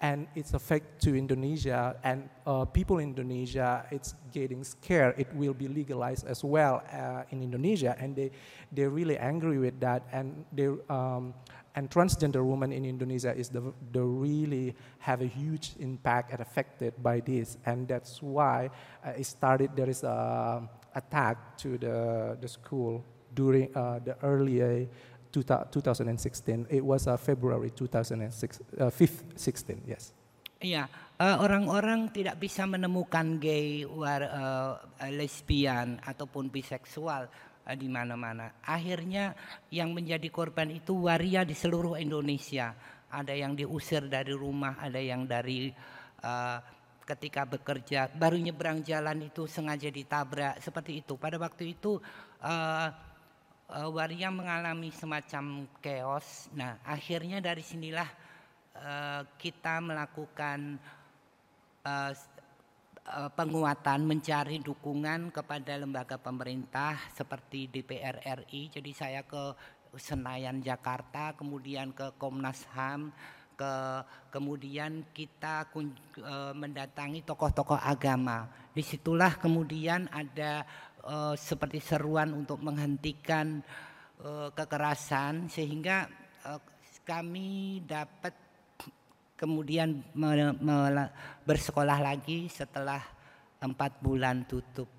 and its effect to Indonesia and uh, people in Indonesia, it's getting scared. It will be legalized as well uh, in Indonesia, and they they're really angry with that. And they um, and transgender women in Indonesia is the the really have a huge impact and affected by this, and that's why uh, it started. There is a attack to the the school during uh, the early 2016. It was uh, February 2016, uh, 16, yes. Iya, uh, orang-orang tidak bisa menemukan gay, war, uh, lesbian ataupun biseksual uh, di mana-mana. Akhirnya yang menjadi korban itu waria di seluruh Indonesia. Ada yang diusir dari rumah, ada yang dari uh, ketika bekerja baru nyebrang jalan itu sengaja ditabrak seperti itu. Pada waktu itu uh, uh, waria mengalami semacam chaos. Nah, akhirnya dari sinilah uh, kita melakukan uh, penguatan mencari dukungan kepada lembaga pemerintah seperti DPR RI. Jadi saya ke Senayan Jakarta, kemudian ke Komnas HAM, ke kemudian kita kun, uh, mendatangi tokoh-tokoh agama. Di situlah kemudian ada uh, seperti seruan untuk menghentikan uh, kekerasan sehingga uh, kami dapat kemudian me, me, bersekolah lagi setelah empat bulan tutup.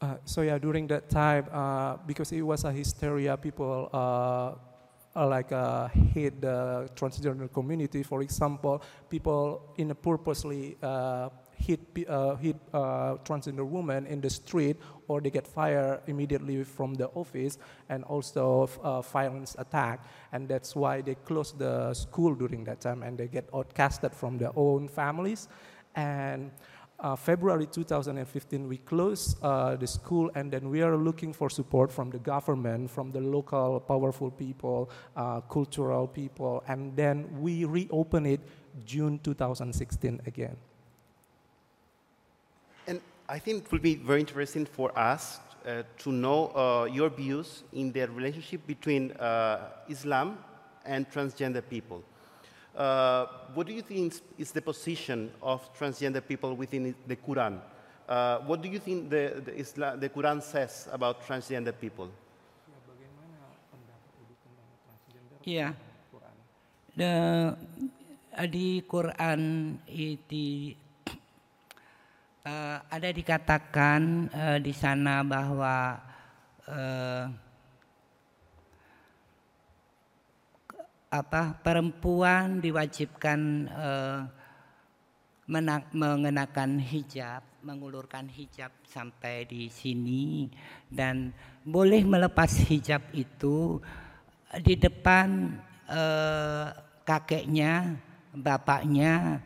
Uh, so yeah, during that time, uh, because it was a hysteria, people uh, like uh, hate the transgender community. For example, people in a purposely uh, hit, uh, hit uh, transgender women in the street or they get fired immediately from the office and also uh, violence attack. And that's why they close the school during that time and they get outcasted from their own families. And uh, February 2015, we closed uh, the school, and then we are looking for support from the government, from the local powerful people, uh, cultural people, and then we reopen it June 2016 again. I think it will be very interesting for us uh, to know uh, your views in the relationship between uh, Islam and transgender people. Uh, what do you think is the position of transgender people within the Quran? Uh, what do you think the, the, Islam, the Quran says about transgender people? Yeah. The, di Quran itu uh, ada dikatakan uh, di sana bahwa uh, apa perempuan diwajibkan uh, menak, mengenakan hijab, mengulurkan hijab sampai di sini dan boleh melepas hijab itu di depan uh, kakeknya, bapaknya,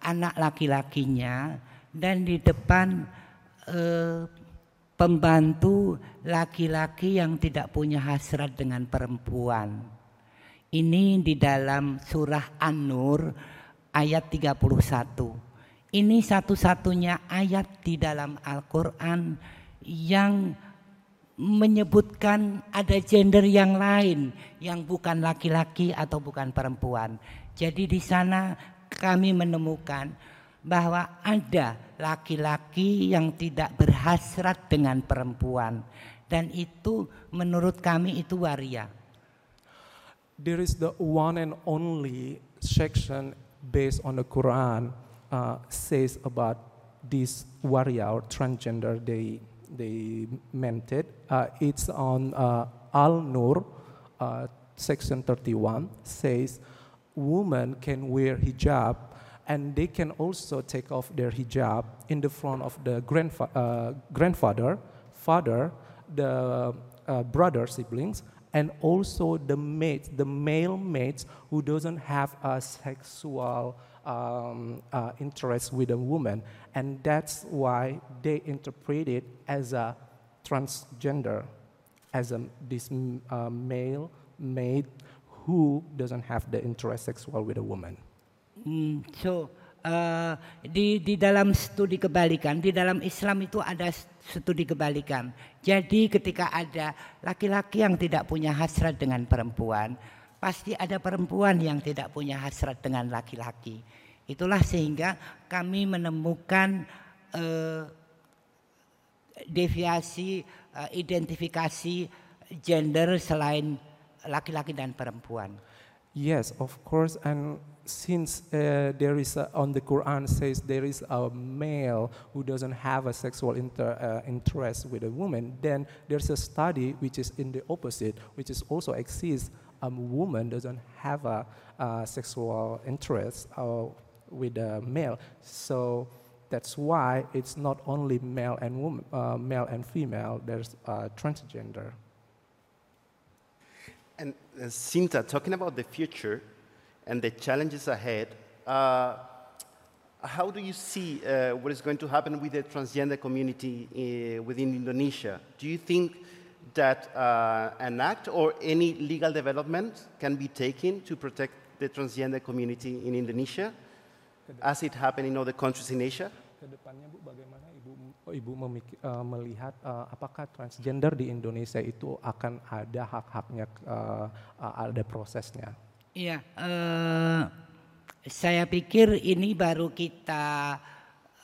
anak laki-lakinya dan di depan eh, pembantu laki-laki yang tidak punya hasrat dengan perempuan. Ini di dalam surah An-Nur ayat 31. Ini satu-satunya ayat di dalam Al-Quran yang menyebutkan ada gender yang lain yang bukan laki-laki atau bukan perempuan. Jadi di sana kami menemukan bahwa ada laki-laki yang tidak berhasrat dengan perempuan dan itu menurut kami itu waria. There is the one and only section based on the Quran uh, says about this waria or transgender they they meant it. Uh, it's on uh, Al Nur, uh, section 31 says woman can wear hijab and they can also take off their hijab in the front of the grandfa- uh, grandfather, father, the uh, brother siblings, and also the mates, the male mates who doesn't have a sexual um, uh, interest with a woman, and that's why they interpret it as a transgender. as a, this uh, male mate who doesn't have the interest sexual with a woman. Hmm, so uh, di di dalam studi kebalikan di dalam Islam itu ada studi kebalikan. Jadi ketika ada laki-laki yang tidak punya hasrat dengan perempuan, pasti ada perempuan yang tidak punya hasrat dengan laki-laki. Itulah sehingga kami menemukan uh, deviasi uh, identifikasi gender selain laki-laki dan perempuan. Yes, of course, and since uh, there is a, on the Quran says there is a male who doesn't have a sexual inter, uh, interest with a woman, then there's a study which is in the opposite, which is also exists. A woman doesn't have a, sexual interest uh, with a male, so that's why it's not only male and woman, uh, male and female. There's transgender. And uh, Shinta, talking about the future and the challenges ahead, uh, how do you see uh, what is going to happen with the transgender community uh, within Indonesia? Do you think that uh, an act or any legal development can be taken to protect the transgender community in Indonesia, as it happened in other countries in Asia? Kedepannya Bu, bagaimana Ibu Ibu uh, melihat uh, apakah transgender di Indonesia itu akan ada hak-haknya, uh, uh, ada prosesnya? Iya, eh, saya pikir ini baru kita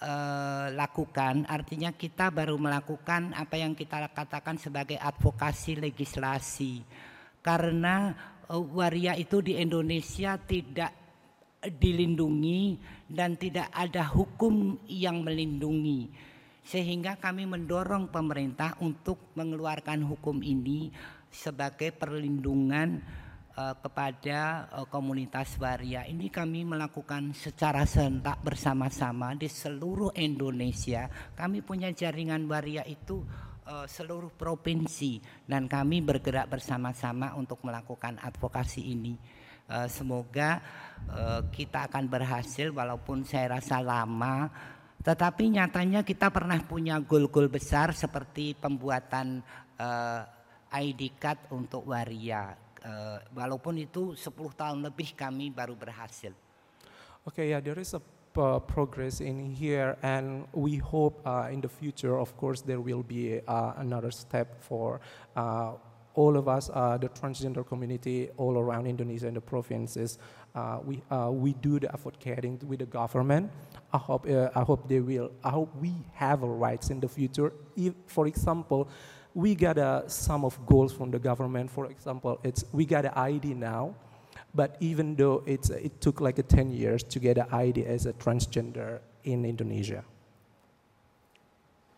eh, lakukan. Artinya kita baru melakukan apa yang kita katakan sebagai advokasi legislasi. Karena eh, waria itu di Indonesia tidak dilindungi dan tidak ada hukum yang melindungi. Sehingga kami mendorong pemerintah untuk mengeluarkan hukum ini sebagai perlindungan uh, kepada uh, komunitas waria. Ini kami melakukan secara serentak bersama-sama di seluruh Indonesia. Kami punya jaringan waria itu uh, seluruh provinsi dan kami bergerak bersama-sama untuk melakukan advokasi ini. Uh, semoga uh, kita akan berhasil walaupun saya rasa lama tetapi nyatanya kita pernah punya goal-goal besar seperti pembuatan uh, ID card untuk waria uh, walaupun itu 10 tahun lebih kami baru berhasil. Okay, yeah, there is a uh, progress in here, and we hope uh, in the future, of course, there will be uh, another step for uh, all of us, uh, the transgender community all around Indonesia and the provinces. Uh, we, we do the advocating with the government. I hope, I hope they will, I hope we have rights in the future. If, for example, we got a sum of goals from the government. For example, it's we got an ID now, but even though it's, it took like a 10 years to get an ID as a transgender in Indonesia.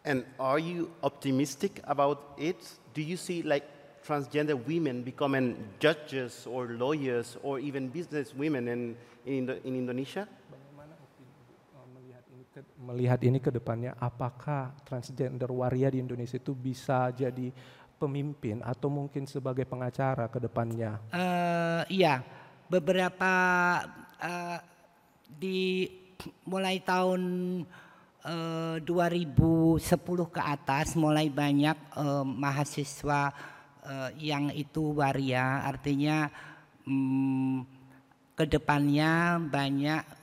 And are you optimistic about it? Do you see like transgender women becoming judges or lawyers or even business women in, in, in Indonesia? Melihat ini ke depannya, apakah transgender waria di Indonesia itu bisa jadi pemimpin atau mungkin sebagai pengacara ke depannya? Uh, iya, beberapa uh, di mulai tahun uh, 2010 ke atas mulai banyak uh, mahasiswa uh, yang itu waria, artinya um, ke depannya banyak eh,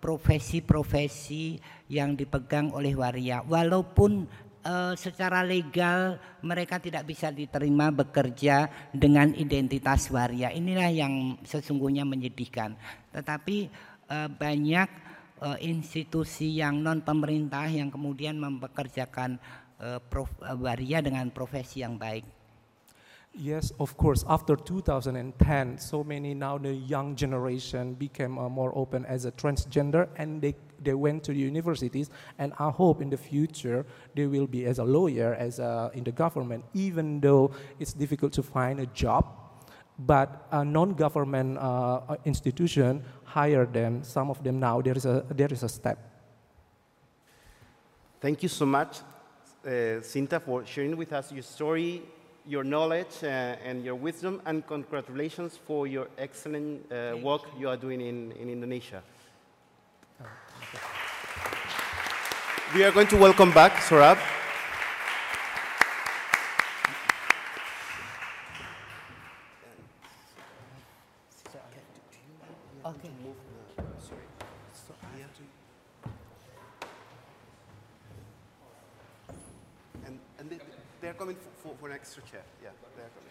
profesi-profesi uh, yang dipegang oleh waria. Walaupun uh, secara legal mereka tidak bisa diterima bekerja dengan identitas waria. Inilah yang sesungguhnya menyedihkan. Tetapi uh, banyak uh, institusi yang non pemerintah yang kemudian mempekerjakan uh, prof, uh, waria dengan profesi yang baik Yes, of course. After 2010, so many now the young generation became uh, more open as a transgender, and they they went to the universities. And I hope in the future they will be as a lawyer, as a, in the government, even though it's difficult to find a job. But a non-government uh, institution hire them. Some of them now there is a there is a step. Thank you so much, uh, Shinta, for sharing with us your story your knowledge uh, and your wisdom, and congratulations for your excellent uh, work you are doing in, in Indonesia. We are going to welcome back Saurabh. Okay. to move the, sorry. Here. And, and they, they're coming for, for, for an extra chair. Yeah, they're coming.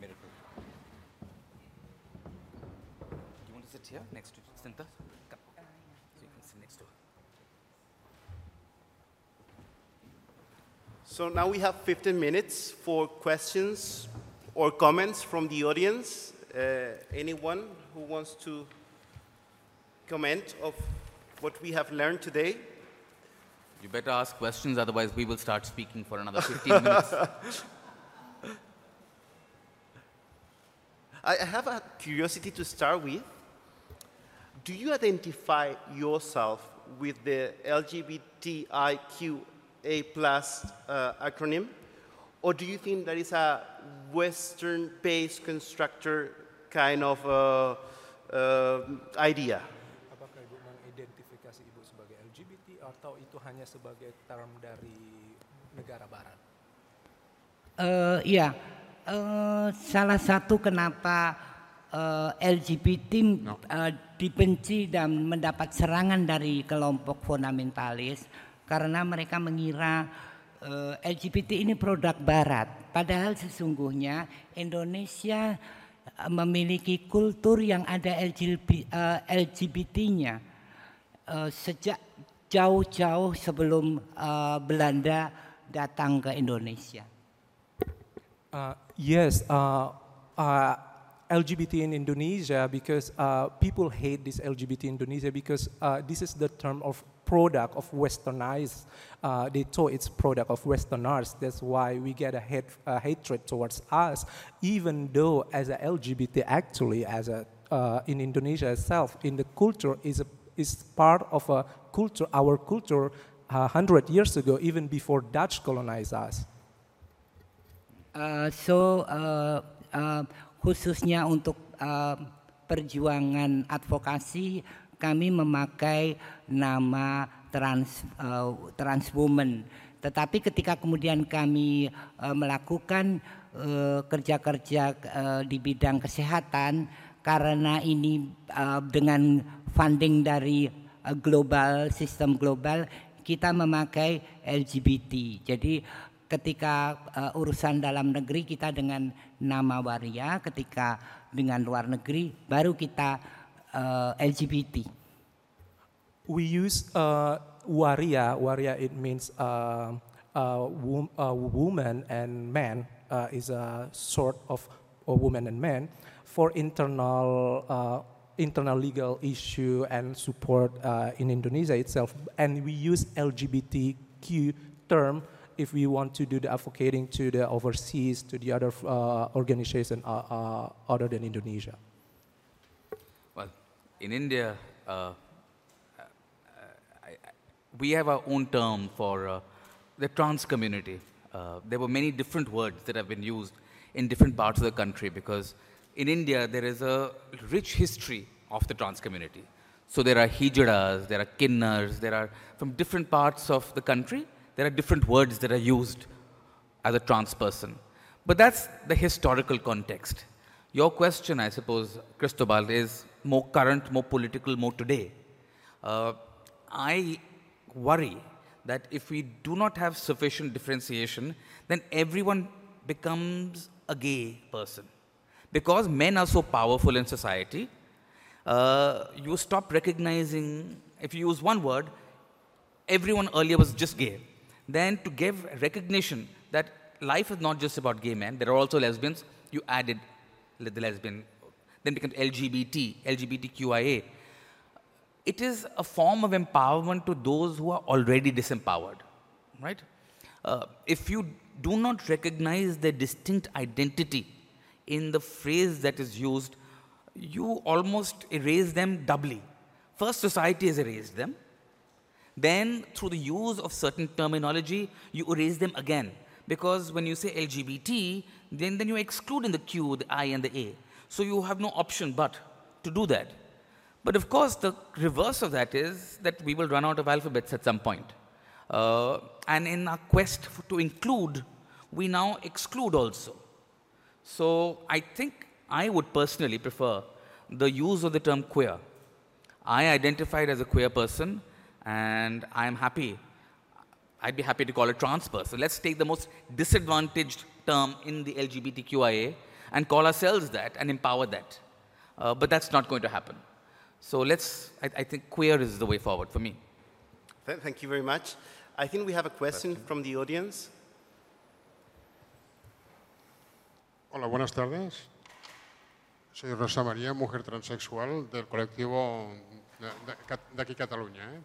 Miracle. You want to sit here next to Shinta? Come. So you can sit next to her. So now we have 15 minutes for questions or comments from the audience. Uh, anyone who wants to comment of what we have learned today? You better ask questions, otherwise we will start speaking for another 15 minutes. I I have a curiosity to start with. Do you identify yourself with the LGBTIQA plus uh, acronym? Or do you think that is a Western-based constructor kind of uh, uh, idea? Apakah Ibu mengidentifikasi Ibu sebagai LGBT atau itu hanya sebagai term dari negara barat? Eh, ya, eh, salah satu kenapa eh, LGBT eh, dibenci dan mendapat serangan dari kelompok fundamentalis karena mereka mengira eh, LGBT ini produk Barat. Padahal sesungguhnya Indonesia eh, memiliki kultur yang ada LGBT, LGBT-nya eh, sejak jauh-jauh sebelum Belanda datang ke Indonesia. Uh, yes, uh, uh, LGBT in Indonesia because uh, people hate this LGBT in Indonesia because uh, this is the term of product of westernized. Uh, they thought it's product of westerners. That's why we get a hate, uh, hatred towards us, even though as a LGBT actually as a uh, in Indonesia itself in the culture is a, is part of a culture our culture uh, hundred years ago even before Dutch colonized us. Uh, so uh, uh, khususnya untuk uh, perjuangan advokasi kami memakai nama trans uh, trans woman. Tetapi ketika kemudian kami uh, melakukan uh, kerja-kerja uh, di bidang kesehatan karena ini uh, dengan funding dari uh, global sistem global kita memakai LGBT. Jadi ketika uh, urusan dalam negeri kita dengan nama waria, ketika dengan luar negeri baru kita uh, LGBT. We use uh, waria. Waria it means uh, wom- woman and man uh, is a sort of a woman and man for internal uh, internal legal issue and support uh, in Indonesia itself. And we use LGBTQ term if we want to do the advocating to the overseas to the other uh, organization uh, uh, other than Indonesia. In India, uh, I, we have our own term for uh, the trans community. Uh, there were many different words that have been used in different parts of the country because in India there is a rich history of the trans community. So there are hijadas, there are kinnars, there are from different parts of the country, there are different words that are used as a trans person. But that's the historical context. Your question, I suppose, Cristobal, is more current, more political, more today. Uh, I worry that if we do not have sufficient differentiation, then everyone becomes a gay person. Because men are so powerful in society, uh, you stop recognizing, if you use one word, everyone earlier was just gay. Then to give recognition that life is not just about gay men, there are also lesbians, you added the lesbian, then becomes LGBT, LGBTQIA. It is a form of empowerment to those who are already disempowered, right? Uh, if you do not recognize their distinct identity in the phrase that is used, you almost erase them doubly. First, society has erased them. Then, through the use of certain terminology, you erase them again. Because when you say LGBT, then, then you exclude in the Q, the I, and the A. So you have no option but to do that. But of course, the reverse of that is that we will run out of alphabets at some point. Uh, and in our quest to include, we now exclude also. So I think I would personally prefer the use of the term queer. I identified as a queer person and I am happy. I'd be happy to call it trans person. Let's take the most disadvantaged term in the LGBTQIA and call ourselves that and empower that. Uh, but that's not going to happen. So let's, I, I think queer is the way forward for me. Th- Thank you very much. I think we have a question from the audience. Hola, buenas tardes. Soy Rosa María, mujer transexual del colectivo de, de- de aquí Cataluña. ¿eh?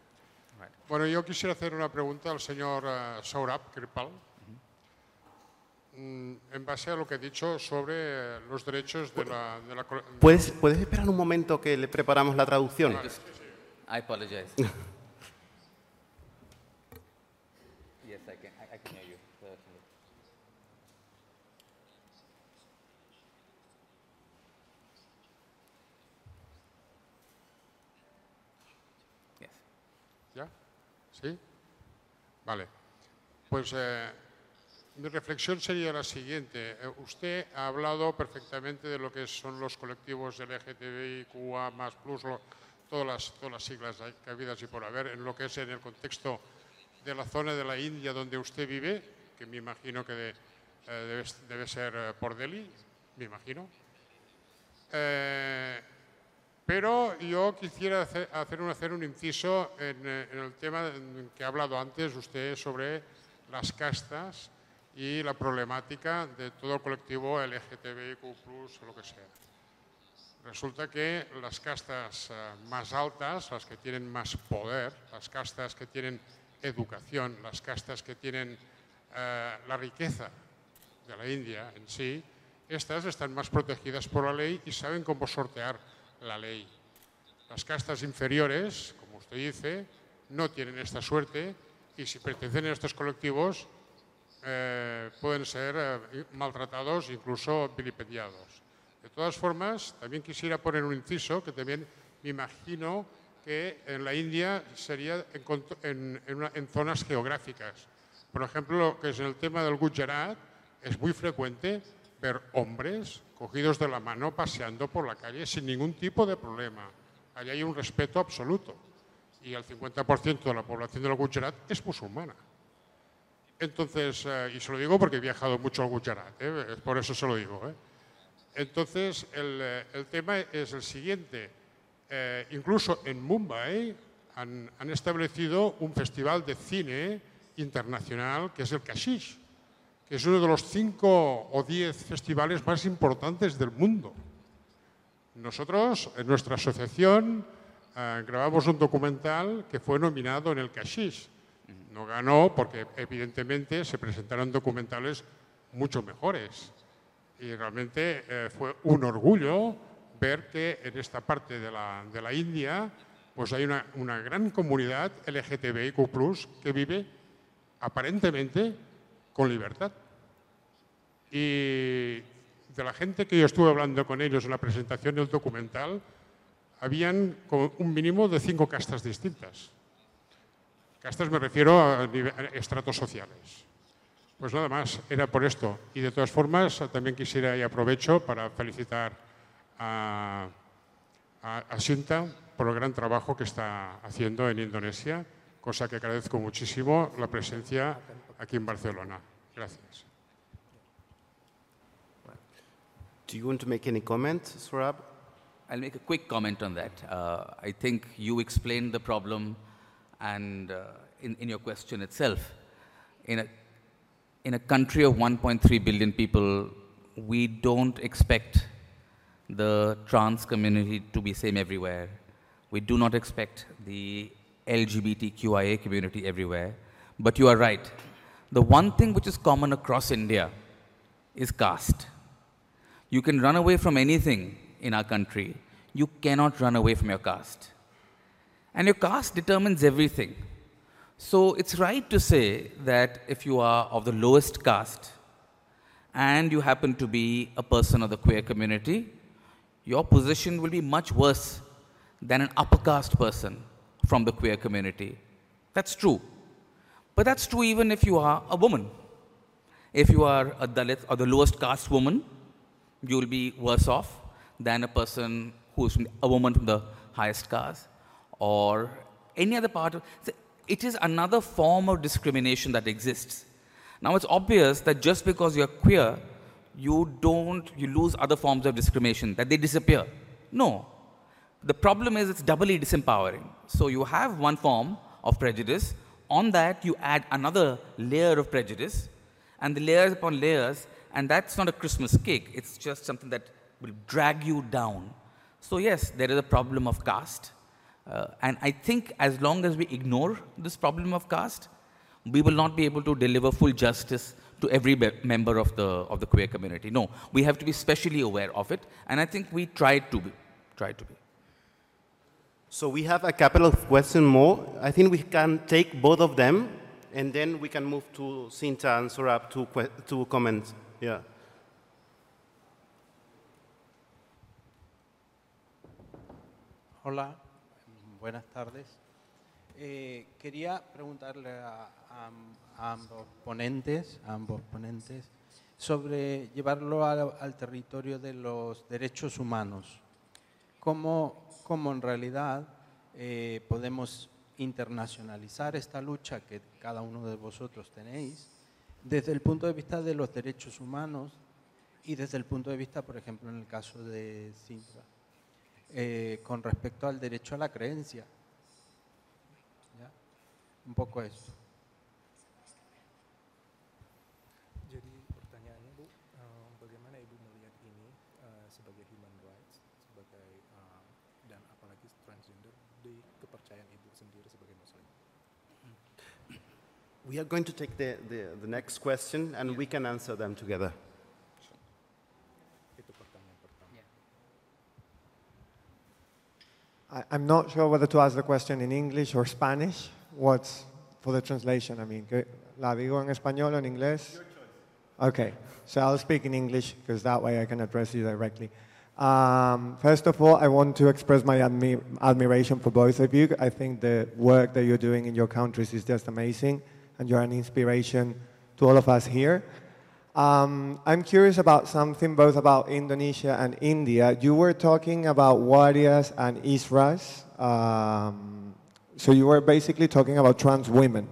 Bueno, yo quisiera hacer una pregunta al señor eh, Saurabh Kirpal. Mm, En base a lo que ha dicho sobre los derechos de la, de la ¿Puedes, ¿Puedes esperar un momento que le preparamos la traducción? I apologize. yes, I can, I, can hear you. Yes. ¿Ya? ¿Sí? Vale. Pues eh, mi reflexión sería la siguiente. Eh, usted ha hablado perfectamente de lo que son los colectivos LGTBIQA, más plus, todas, las, todas las siglas habidas y por haber, en lo que es en el contexto de la zona de la India donde usted vive, que me imagino que eh, debe, ser eh, por Delhi, me imagino. Pero yo quisiera hacer, un, inciso en, en el tema que ha hablado antes usted sobre las castas y la problemática de todo el colectivo LGTBIQ+, o lo que sea. Resulta que las castas eh, más altas, las que tienen más poder, las castas que tienen educación, las castas que tienen eh, la riqueza de la India en sí, estas están más protegidas por la ley y saben cómo sortear la ley. Las castas inferiores, como usted dice, no tienen esta suerte y si pertenecen a estos colectivos eh, pueden ser eh, maltratados, incluso vilipendiados. De todas formas, también quisiera poner un inciso que también me imagino que en la India sería en, en- en una- en zonas geográficas. Por ejemplo, lo que es el tema del Gujarat, es muy frecuente ver hombres cogidos de la mano paseando por la calle sin ningún tipo de problema. Allí hay un respeto absoluto. Y el 50% de la población del Gujarat es musulmana. Entonces, eh, y se lo digo porque he viajado mucho al Gujarat, ¿eh? por eso se lo digo. ¿eh? Entonces, el, tema es el siguiente. Incluso en Mumbai han, han establecido un festival de cine internacional que es el Kashish, que es uno de los cinco o diez festivales más importantes del mundo. Nosotros, en nuestra asociación, grabamos un documental que fue nominado en el Kashish. No ganó porque, evidentemente, se presentaron documentales mucho mejores. Y realmente eh, fue un orgullo ver que en esta parte de la, de la India pues hay una, una gran comunidad LGTBIQ que vive aparentemente con libertad. Y de la gente que yo estuve hablando con ellos en la presentación del documental, habían un mínimo de cinco castas distintas. Castas me refiero a, estratos sociales. Pues nada más, era por esto. Y de todas formas, también quisiera y aprovecho para felicitar a, a, a Shinta por el gran trabajo que está haciendo en Indonesia, cosa que agradezco muchísimo la presencia aquí en Barcelona. Gracias. Do you want to make any comment, Surab? I'll make a quick comment on that. Uh, I think you explained the problem and uh, in, in your question itself. In a, in a country of 1.3 billion people, we don't expect the trans community to be same everywhere. We do not expect the LGBTQIA community everywhere. But you are right. The one thing which is common across India is caste. You can run away from anything in our country. You cannot run away from your caste. And your caste determines everything. So it's right to say that if you are of the lowest caste and you happen to be a person of the queer community, your position will be much worse than an upper caste person from the queer community. That's true. But that's true even if you are a woman. If you are a Dalit or the lowest caste woman, you will be worse off than a person who's a woman from the highest caste or any other part of it is another form of discrimination that exists. Now it's obvious that just because you're queer you don't you lose other forms of discrimination that they disappear. No. The problem is it's doubly disempowering. So you have one form of prejudice on that you add another layer of prejudice and the layers upon layers and that's not a christmas cake it's just something that will drag you down. So yes there is a problem of caste uh, and i think as long as we ignore this problem of caste we will not be able to deliver full justice to every be- member of the of the queer community no we have to be specially aware of it and i think we try to be tried to be So we have a couple of questions more. I think we can take both of them, and then we can move to Shinta and Saurabh to, que- to comments. Yeah. Hola, buenas tardes. Eh, quería preguntarle a, ambos ponentes, a ambos ponentes, sobre llevarlo al, al territorio de los derechos humanos. ¿Cómo, cómo en realidad eh, podemos internacionalizar esta lucha que cada uno de vosotros tenéis desde el punto de vista de los derechos humanos y desde el punto de vista, por ejemplo, en el caso de Sintra, eh, con respecto al derecho a la creencia. ¿Ya? Un poco eso. Jadi pertanyaannya Bu, eh, bagaimana Ibu melihat ini eh, sebagai human rights, sebagai eh, dan apalagi transgender di kepercayaan Ibu sendiri sebagai Muslim? We are going to take the, the, the next question, and we can answer them together. I, I'm not sure whether to ask the question in English or Spanish. What's for the translation? I mean, ¿la digo en español o en inglés? Okay, so I'll speak in English because that way I can address you directly. Um, first of all, I want to express my admi- admiration for both of you. I think the work that you're doing in your countries is just amazing, and you're an inspiration to all of us here. Um, I'm curious about something both about Indonesia and India. You were talking about warias and isras. Um, so you were basically talking about trans women.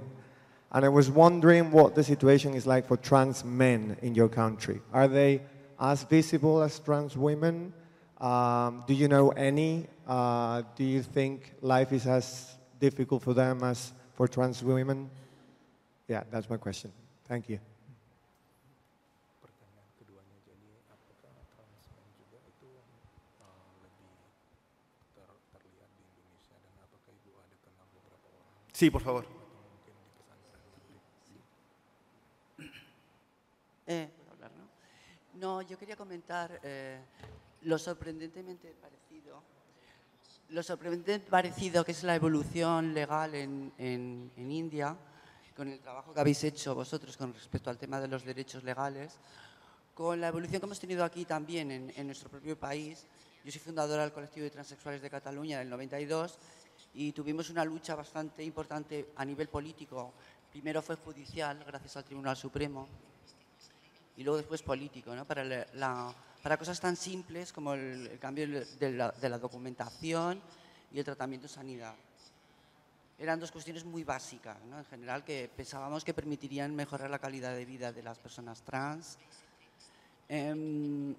And I was wondering what the situation is like for trans men in your country. Are they as visible as trans women? Um, do you know any? Uh, do you think life is as difficult for them as for trans women? Yeah, that's my question. Thank you. Sí, por favor. Eh, ¿puedo hablar, no? Yo quería comentar eh, lo sorprendentemente parecido, lo sorprendentemente parecido que es la evolución legal en, en- en India, con el trabajo que habéis hecho vosotros con respecto al tema de los derechos legales, con la evolución que hemos tenido aquí también en, en nuestro propio país. Yo soy fundadora del colectivo de transexuales de Cataluña del 92 y tuvimos una lucha bastante importante a nivel político. Primero fue judicial, gracias al Tribunal Supremo, y luego después político, ¿no? para, la- para cosas tan simples como el, cambio de la, de documentación y el tratamiento en sanidad. Eran dos cuestiones muy básicas, ¿no? en general, que pensábamos que permitirían mejorar la calidad de vida de las personas trans. Em,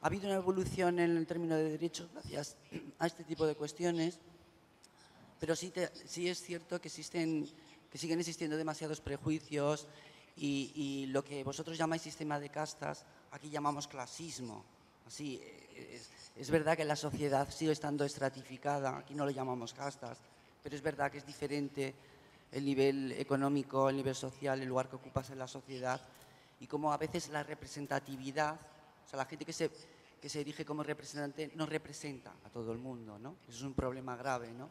ha habido una evolución en el término de derechos gracias a este tipo de cuestiones, pero sí, es cierto que, existen, que siguen existiendo demasiados prejuicios y, lo que vosotros llamáis sistema de castas, aquí llamamos clasismo. Así, es, es verdad que la sociedad sigue estando estratificada, aquí no lo llamamos castas, pero es verdad que es diferente el nivel económico, el nivel social, el lugar que ocupas en la sociedad y cómo a veces la representatividad, o sea, la gente que se, que se erige como representante no representa a todo el mundo, ¿no? Eso es un problema grave, ¿no?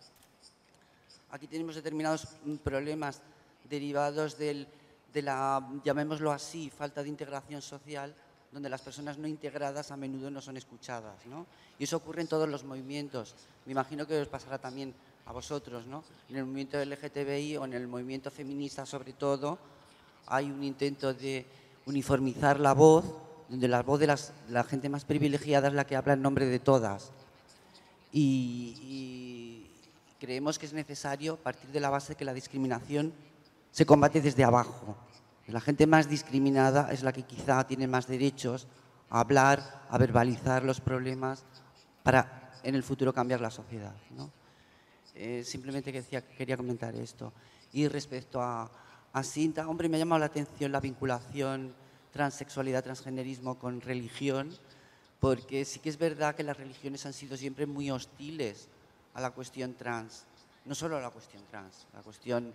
Aquí tenemos determinados problemas derivados del- de la, llamémoslo así, falta de integración social, donde las personas no integradas a menudo no son escuchadas. ¿no? Y eso ocurre en todos los movimientos. Me imagino que os pasará también a vosotros, ¿no? en el movimiento LGTBI o en el movimiento feminista sobre todo, hay un intento de uniformizar la voz, donde la voz de las- la gente más privilegiada es la que habla en nombre de todas. Y creemos que es necesario partir de la base de que la discriminación se combate desde abajo. La gente más discriminada es la que quizá tiene más derechos a hablar, a verbalizar los problemas para en el futuro cambiar la sociedad. ¿no? Eh, simplemente decía, quería comentar esto. Y respecto a, a Sinta, hombre, me ha llamado la atención la vinculación transexualidad, transgenerismo con religión, porque sí que es verdad que las religiones han sido siempre muy hostiles a la cuestión trans, no solo a la cuestión trans, la cuestión,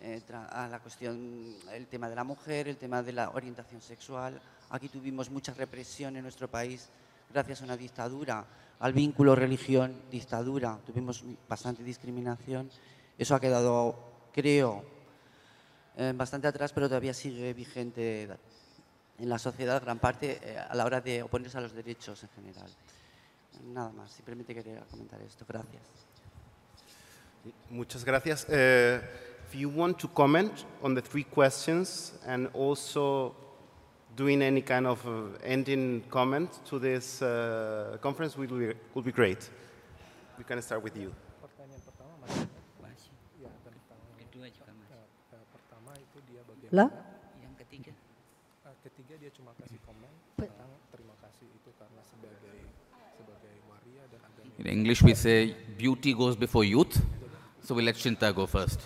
eh, tra- a la cuestión, el tema de la mujer, el tema de la orientación sexual. Aquí tuvimos mucha represión en nuestro país gracias a una dictadura, al vínculo religión-dictadura, tuvimos bastante discriminación. Eso ha quedado, creo, eh, bastante atrás, pero todavía sigue vigente en la sociedad, gran parte, eh, a la hora de oponerse a los derechos en general. Nada más, simplemente quería comentar esto. Gracias. Muchas gracias. Uh, if you want to comment on the three questions and also doing any kind of uh, ending comment to this uh, conference will be, will be great. We can start with you. Bagaimana Yang ketiga. Eh, ketiga dia cuma kasih komen In English, we say beauty goes before youth. So we'll let Shinta go first.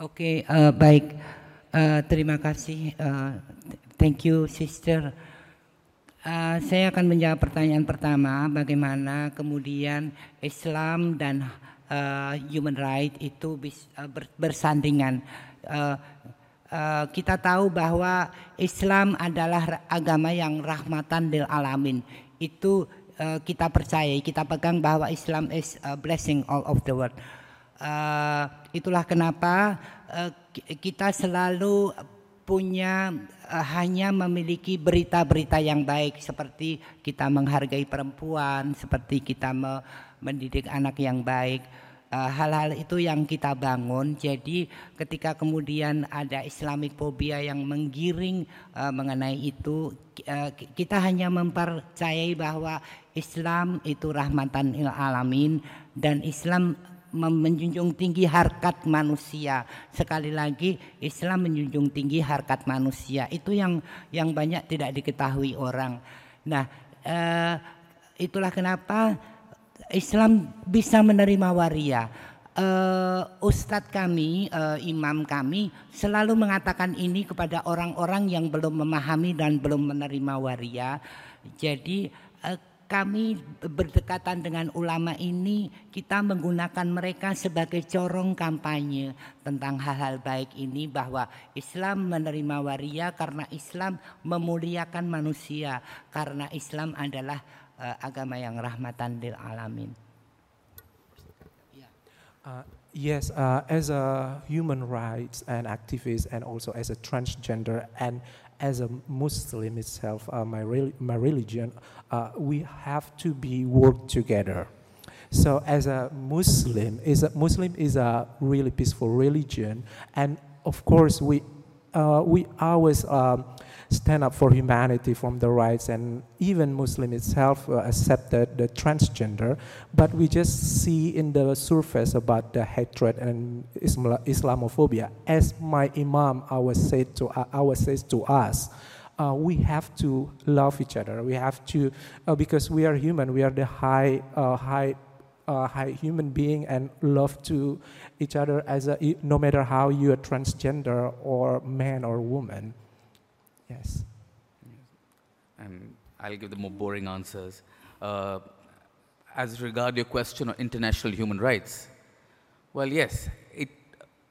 Oke, eh, baik. Eh, terima kasih. eh, thank you, sister. Eh, saya akan menjawab pertanyaan pertama, bagaimana kemudian Islam dan eh, human right itu bis- ber- bersandingan. Eh, eh, kita tahu bahwa Islam adalah agama yang rahmatan lil alamin. Itu eh, kita percayai, kita pegang bahwa Islam is a blessing all of the world. Eh, itulah kenapa ki- kita selalu punya eh, hanya memiliki berita-berita yang baik seperti kita menghargai perempuan, seperti kita me- mendidik anak yang baik. Eh, Hal-hal itu yang kita bangun. Jadi ketika kemudian ada Islamic phobia yang menggiring eh, mengenai itu, eh, ki- kita hanya mempercayai bahwa Islam itu rahmatan lil alamin dan Islam menjunjung tinggi harkat manusia. Sekali lagi Islam menjunjung tinggi harkat manusia. Itu yang yang banyak tidak diketahui orang. Nah, itulah kenapa Islam bisa menerima waria. Eh, Ustadz kami, eh, imam kami selalu mengatakan ini kepada orang-orang yang belum memahami dan belum menerima waria. Jadi eh, kami berdekatan dengan ulama ini kita menggunakan mereka sebagai corong kampanye tentang hal-hal baik ini bahwa Islam menerima waria karena Islam memuliakan manusia karena Islam adalah eh, agama yang rahmatan lil alamin. Uh, yes, uh, as a human rights and activist, and also as a transgender, and as a Muslim itself, uh, my, rel- my religion, uh, we have to be work together. So, as a Muslim, is a Muslim is a really peaceful religion, and of course, we uh, we always um, stand up for humanity from the rights, and even Muslim itself uh, accepted the transgender, but we just see in the surface about the hatred and Islam- Islamophobia. As my Imam always said to uh, always says to us. Uh, we have to love each other. We have to, uh, because we are human. We are the high, uh, high uh, high human being and love to each other as a, no matter how you are transgender or man or woman. Yes. and I'll give the more boring answers. Uh, as regard your question on international human rights, well, yes, it,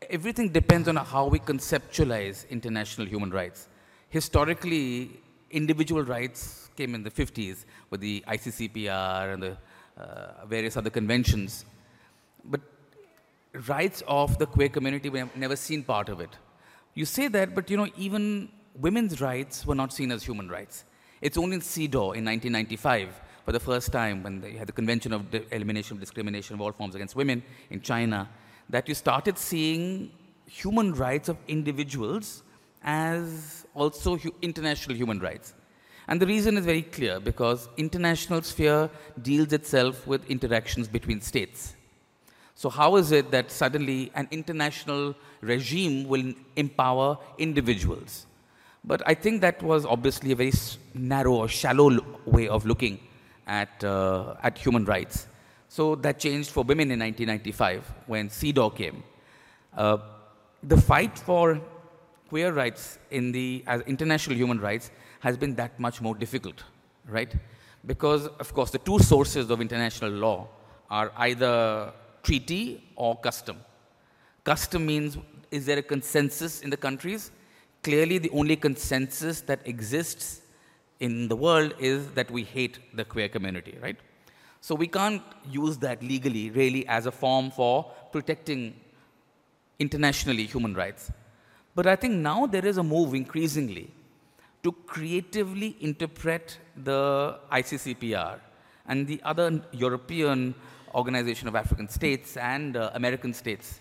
everything depends on how we conceptualize international human rights. Historically, individual rights came in the 50s with the ICCPR and the uh, various other conventions. But rights of the queer community, we have never seen part of it. You say that, but you know, even women's rights were not seen as human rights. It's only in CEDAW in 1995, for the first time, when they had the Convention of the Elimination of Discrimination of All Forms Against Women in China, that you started seeing human rights of individuals as also hu- international human rights. And the reason is very clear because international sphere deals itself with interactions between states. So how is it that suddenly an international regime will empower individuals? But I think that was obviously a very narrow or shallow way of looking at, uh, at human rights. So that changed for women in 1995 when CEDAW came. Uh, the fight for queer rights in the as international human rights has been that much more difficult, right? Because of course the two sources of international law are either treaty or custom. Custom means is there a consensus in the countries? Clearly, the only consensus that exists in the world is that we hate the queer community, right? So we can't use that legally, really, as a form for protecting internationally human rights. But I think now there is a move increasingly to creatively interpret the ICCPR and the other European Organization of African States and uh, American states,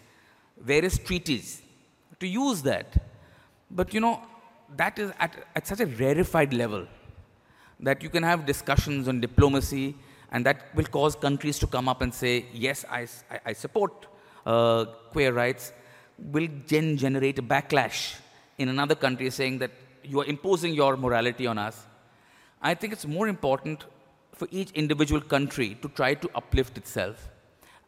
various treaties, to use that. But you know, that is at, at such a rarefied level that you can have discussions on diplomacy and that will cause countries to come up and say, yes, I I support uh, queer rights, will then generate a backlash in another country saying that you are imposing your morality on us. I think it's more important for each individual country to try to uplift itself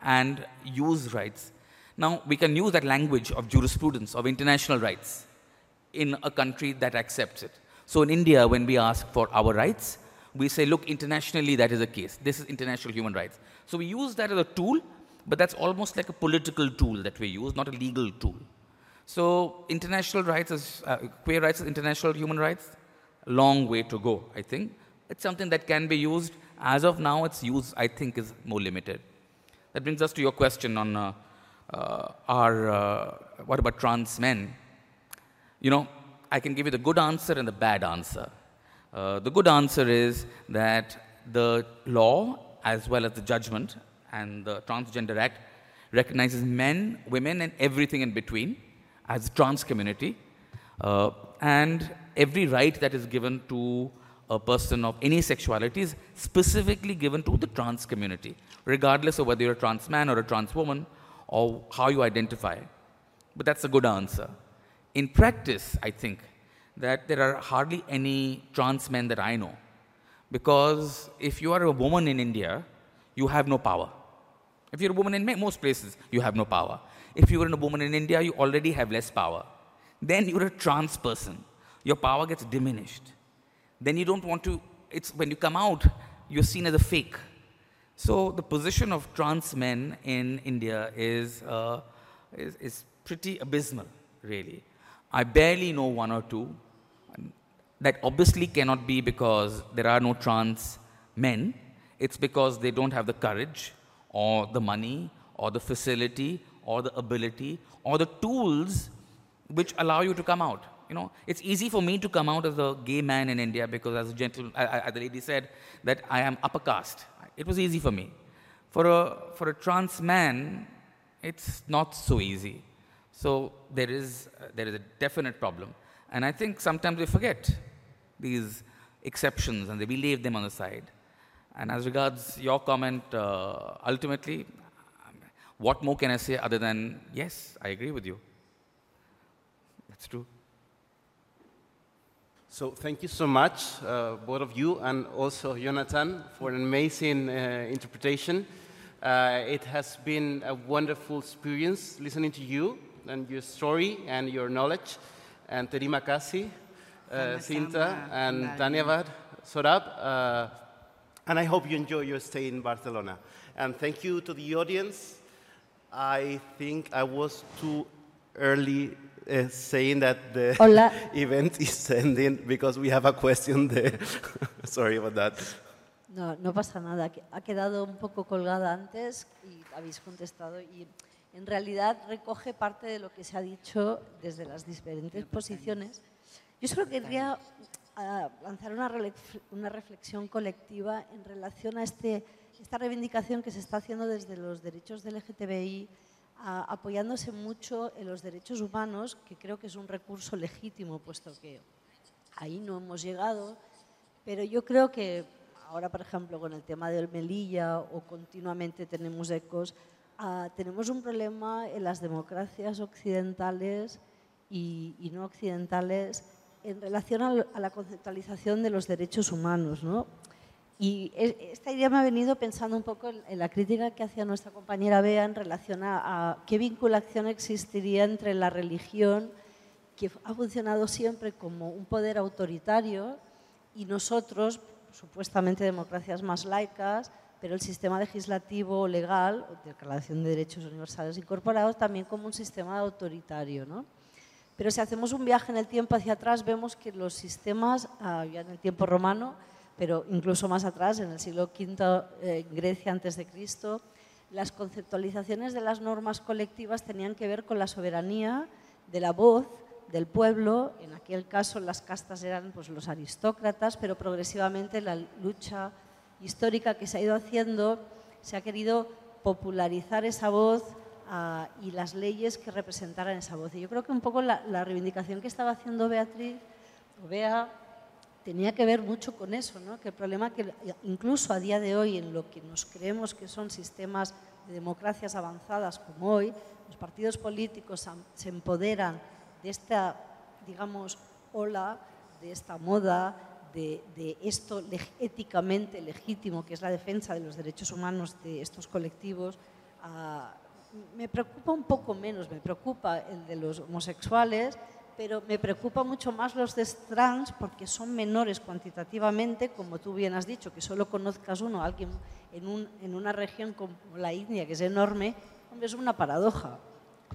and use rights. Now, we can use that language of jurisprudence, of international rights, in a country that accepts it. So, in India, when we ask for our rights, we say, look, internationally, that is the case. This is international human rights. So, we use that as a tool, but that's almost like a political tool that we use, not a legal tool. So, international rights is uh, queer rights is international human rights. Long way to go, I think. It's something that can be used. As of now, its use, I think, is more limited. That brings us to your question on uh, uh, our, uh, what about trans men? You know, I can give you the good answer and the bad answer. Uh, the good answer is that the law, as well as the judgment and the Transgender Act, recognizes men, women, and everything in between as the trans community. Uh, and every right that is given to a person of any sexuality is specifically given to the trans community, regardless of whether you're a trans man or a trans woman or how you identify. But that's a good answer. In practice, I think that there are hardly any trans men that I know. Because if you are a woman in India, you have no power. If you're a woman in most places, you have no power. If you are a woman in India, you already have less power. Then you're a trans person. Your power gets diminished. Then you don't want to, it's when you come out, you're seen as a fake. So the position of trans men in India is, uh, is, is pretty abysmal, really. I barely know one or two. That obviously cannot be because there are no trans men. It's because they don't have the courage or the money or the facility or the ability or the tools which allow you to come out. You know, it's easy for me to come out as a gay man in India because, as a gentle, I- I- as the lady said, that I am upper caste. It was easy for me. For a for a trans man, it's not so easy. So there is uh, there is a definite problem, and I think sometimes we forget these exceptions and we leave them on the side. And as regards your comment, uh, ultimately, what more can I say other than yes, I agree with you. That's true. So thank you so much, uh, both of you, and also Jonathan, for an amazing uh, interpretation. Uh, it has been a wonderful experience listening to you and your story and your knowledge. And Terima kasih, uh, Shinta, and Dhanyavad, Saurabh. Uh, and I hope you enjoy your stay in Barcelona. And thank you to the audience. I think I was too early uh, saying that the Hola. event is ending because we have a question there. Sorry about that. No, no pasa nada. que Ha quedado un poco colgada antes y habéis contestado y en realidad recoge parte de lo que se ha dicho desde las diferentes posiciones. Yo solo querría ah, lanzar una, reflexión colectiva en relación a este, esta reivindicación que se está haciendo desde los derechos del LGTBI apoyándose mucho en los derechos humanos, que creo que es un recurso legítimo, puesto que ahí no hemos llegado, pero yo creo que ahora, por ejemplo, con el tema del Melilla o continuamente tenemos ecos, ah, tenemos un problema en las democracias occidentales y, y no occidentales en relación al- a, la conceptualización de los derechos humanos. ¿no? Y e- esta idea me ha venido pensando un poco en, en la crítica que hacía nuestra compañera Bea en relación a, a qué vinculación existiría entre la religión, que ha funcionado siempre como un poder autoritario, y nosotros, supuestamente democracias más laicas, pero el sistema legislativo legal, o Declaración de Derechos Universales Incorporados, también como un sistema autoritario. ¿no? Pero si hacemos un viaje en el tiempo hacia atrás, vemos que los sistemas, ah, ya en el tiempo romano, pero incluso más atrás, en el siglo V, eh, Grecia antes de Cristo, las conceptualizaciones de las normas colectivas tenían que ver con la soberanía de la voz del pueblo. En aquel caso las castas eran pues, los aristócratas, pero progresivamente la lucha histórica que se ha ido haciendo se ha querido popularizar esa voz ah, y las leyes que representaran esa voz. Y yo creo que un poco la, la reivindicación que estaba haciendo Beatriz, o Bea, tenía que ver mucho con eso, ¿no? que el problema que incluso a día de hoy en lo que nos creemos que son sistemas de democracias avanzadas como hoy, los partidos políticos se empoderan de esta, digamos, ola, de esta moda, de, esto leg- éticamente legítimo, que es la defensa de los derechos humanos de estos colectivos, ah, me preocupa un poco menos, me preocupa el de los homosexuales, pero me preocupa mucho más los de trans porque son menores cuantitativamente, como tú bien has dicho, que solo conozcas uno, alguien en, un- en una región como la India, que es enorme, es una paradoja,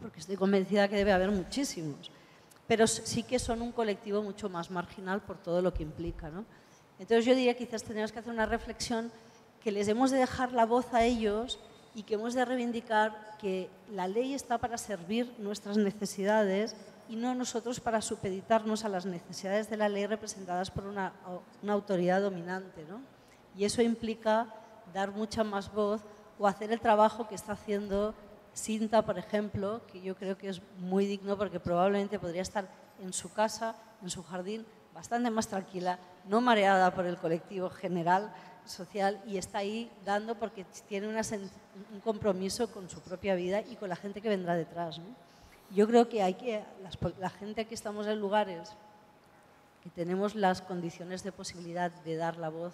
porque estoy convencida que debe haber muchísimos, pero sí que son un colectivo mucho más marginal por todo lo que implica. ¿no? Entonces yo diría que quizás tenemos que hacer una reflexión que les hemos de dejar la voz a ellos y que hemos de reivindicar que la ley está para servir nuestras necesidades y no nosotros para supeditarnos a las necesidades de la ley representadas por una, una autoridad dominante. ¿no? Y eso implica dar mucha más voz o hacer el trabajo que está haciendo Sinta, por ejemplo, que yo creo que es muy digno porque probablemente podría estar en su casa, en su jardín, bastante más tranquila, no mareada por el colectivo general social y está ahí dando porque tiene un compromiso con su propia vida y con la gente que vendrá detrás. Yo creo que hay que, la gente que estamos en lugares que tenemos las condiciones de posibilidad de dar la voz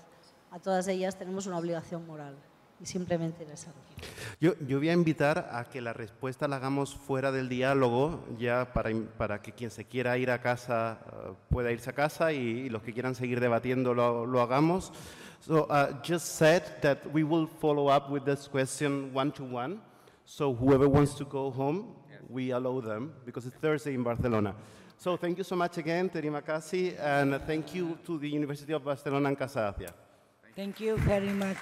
a todas ellas, tenemos una obligación moral y simplemente en esa Yo, yo voy a invitar a que la respuesta la hagamos fuera del diálogo, ya para, para que quien se quiera ir a casa eh, pueda irse a casa y, y los que quieran seguir debatiendo lo, lo hagamos. So uh, just said that we will follow up with this question one to one. So whoever wants to go home, we allow them because it's Thursday in Barcelona. So thank you so much again, Terima kasih, and thank you to the University of Barcelona and Casa Asia. Thank you very much.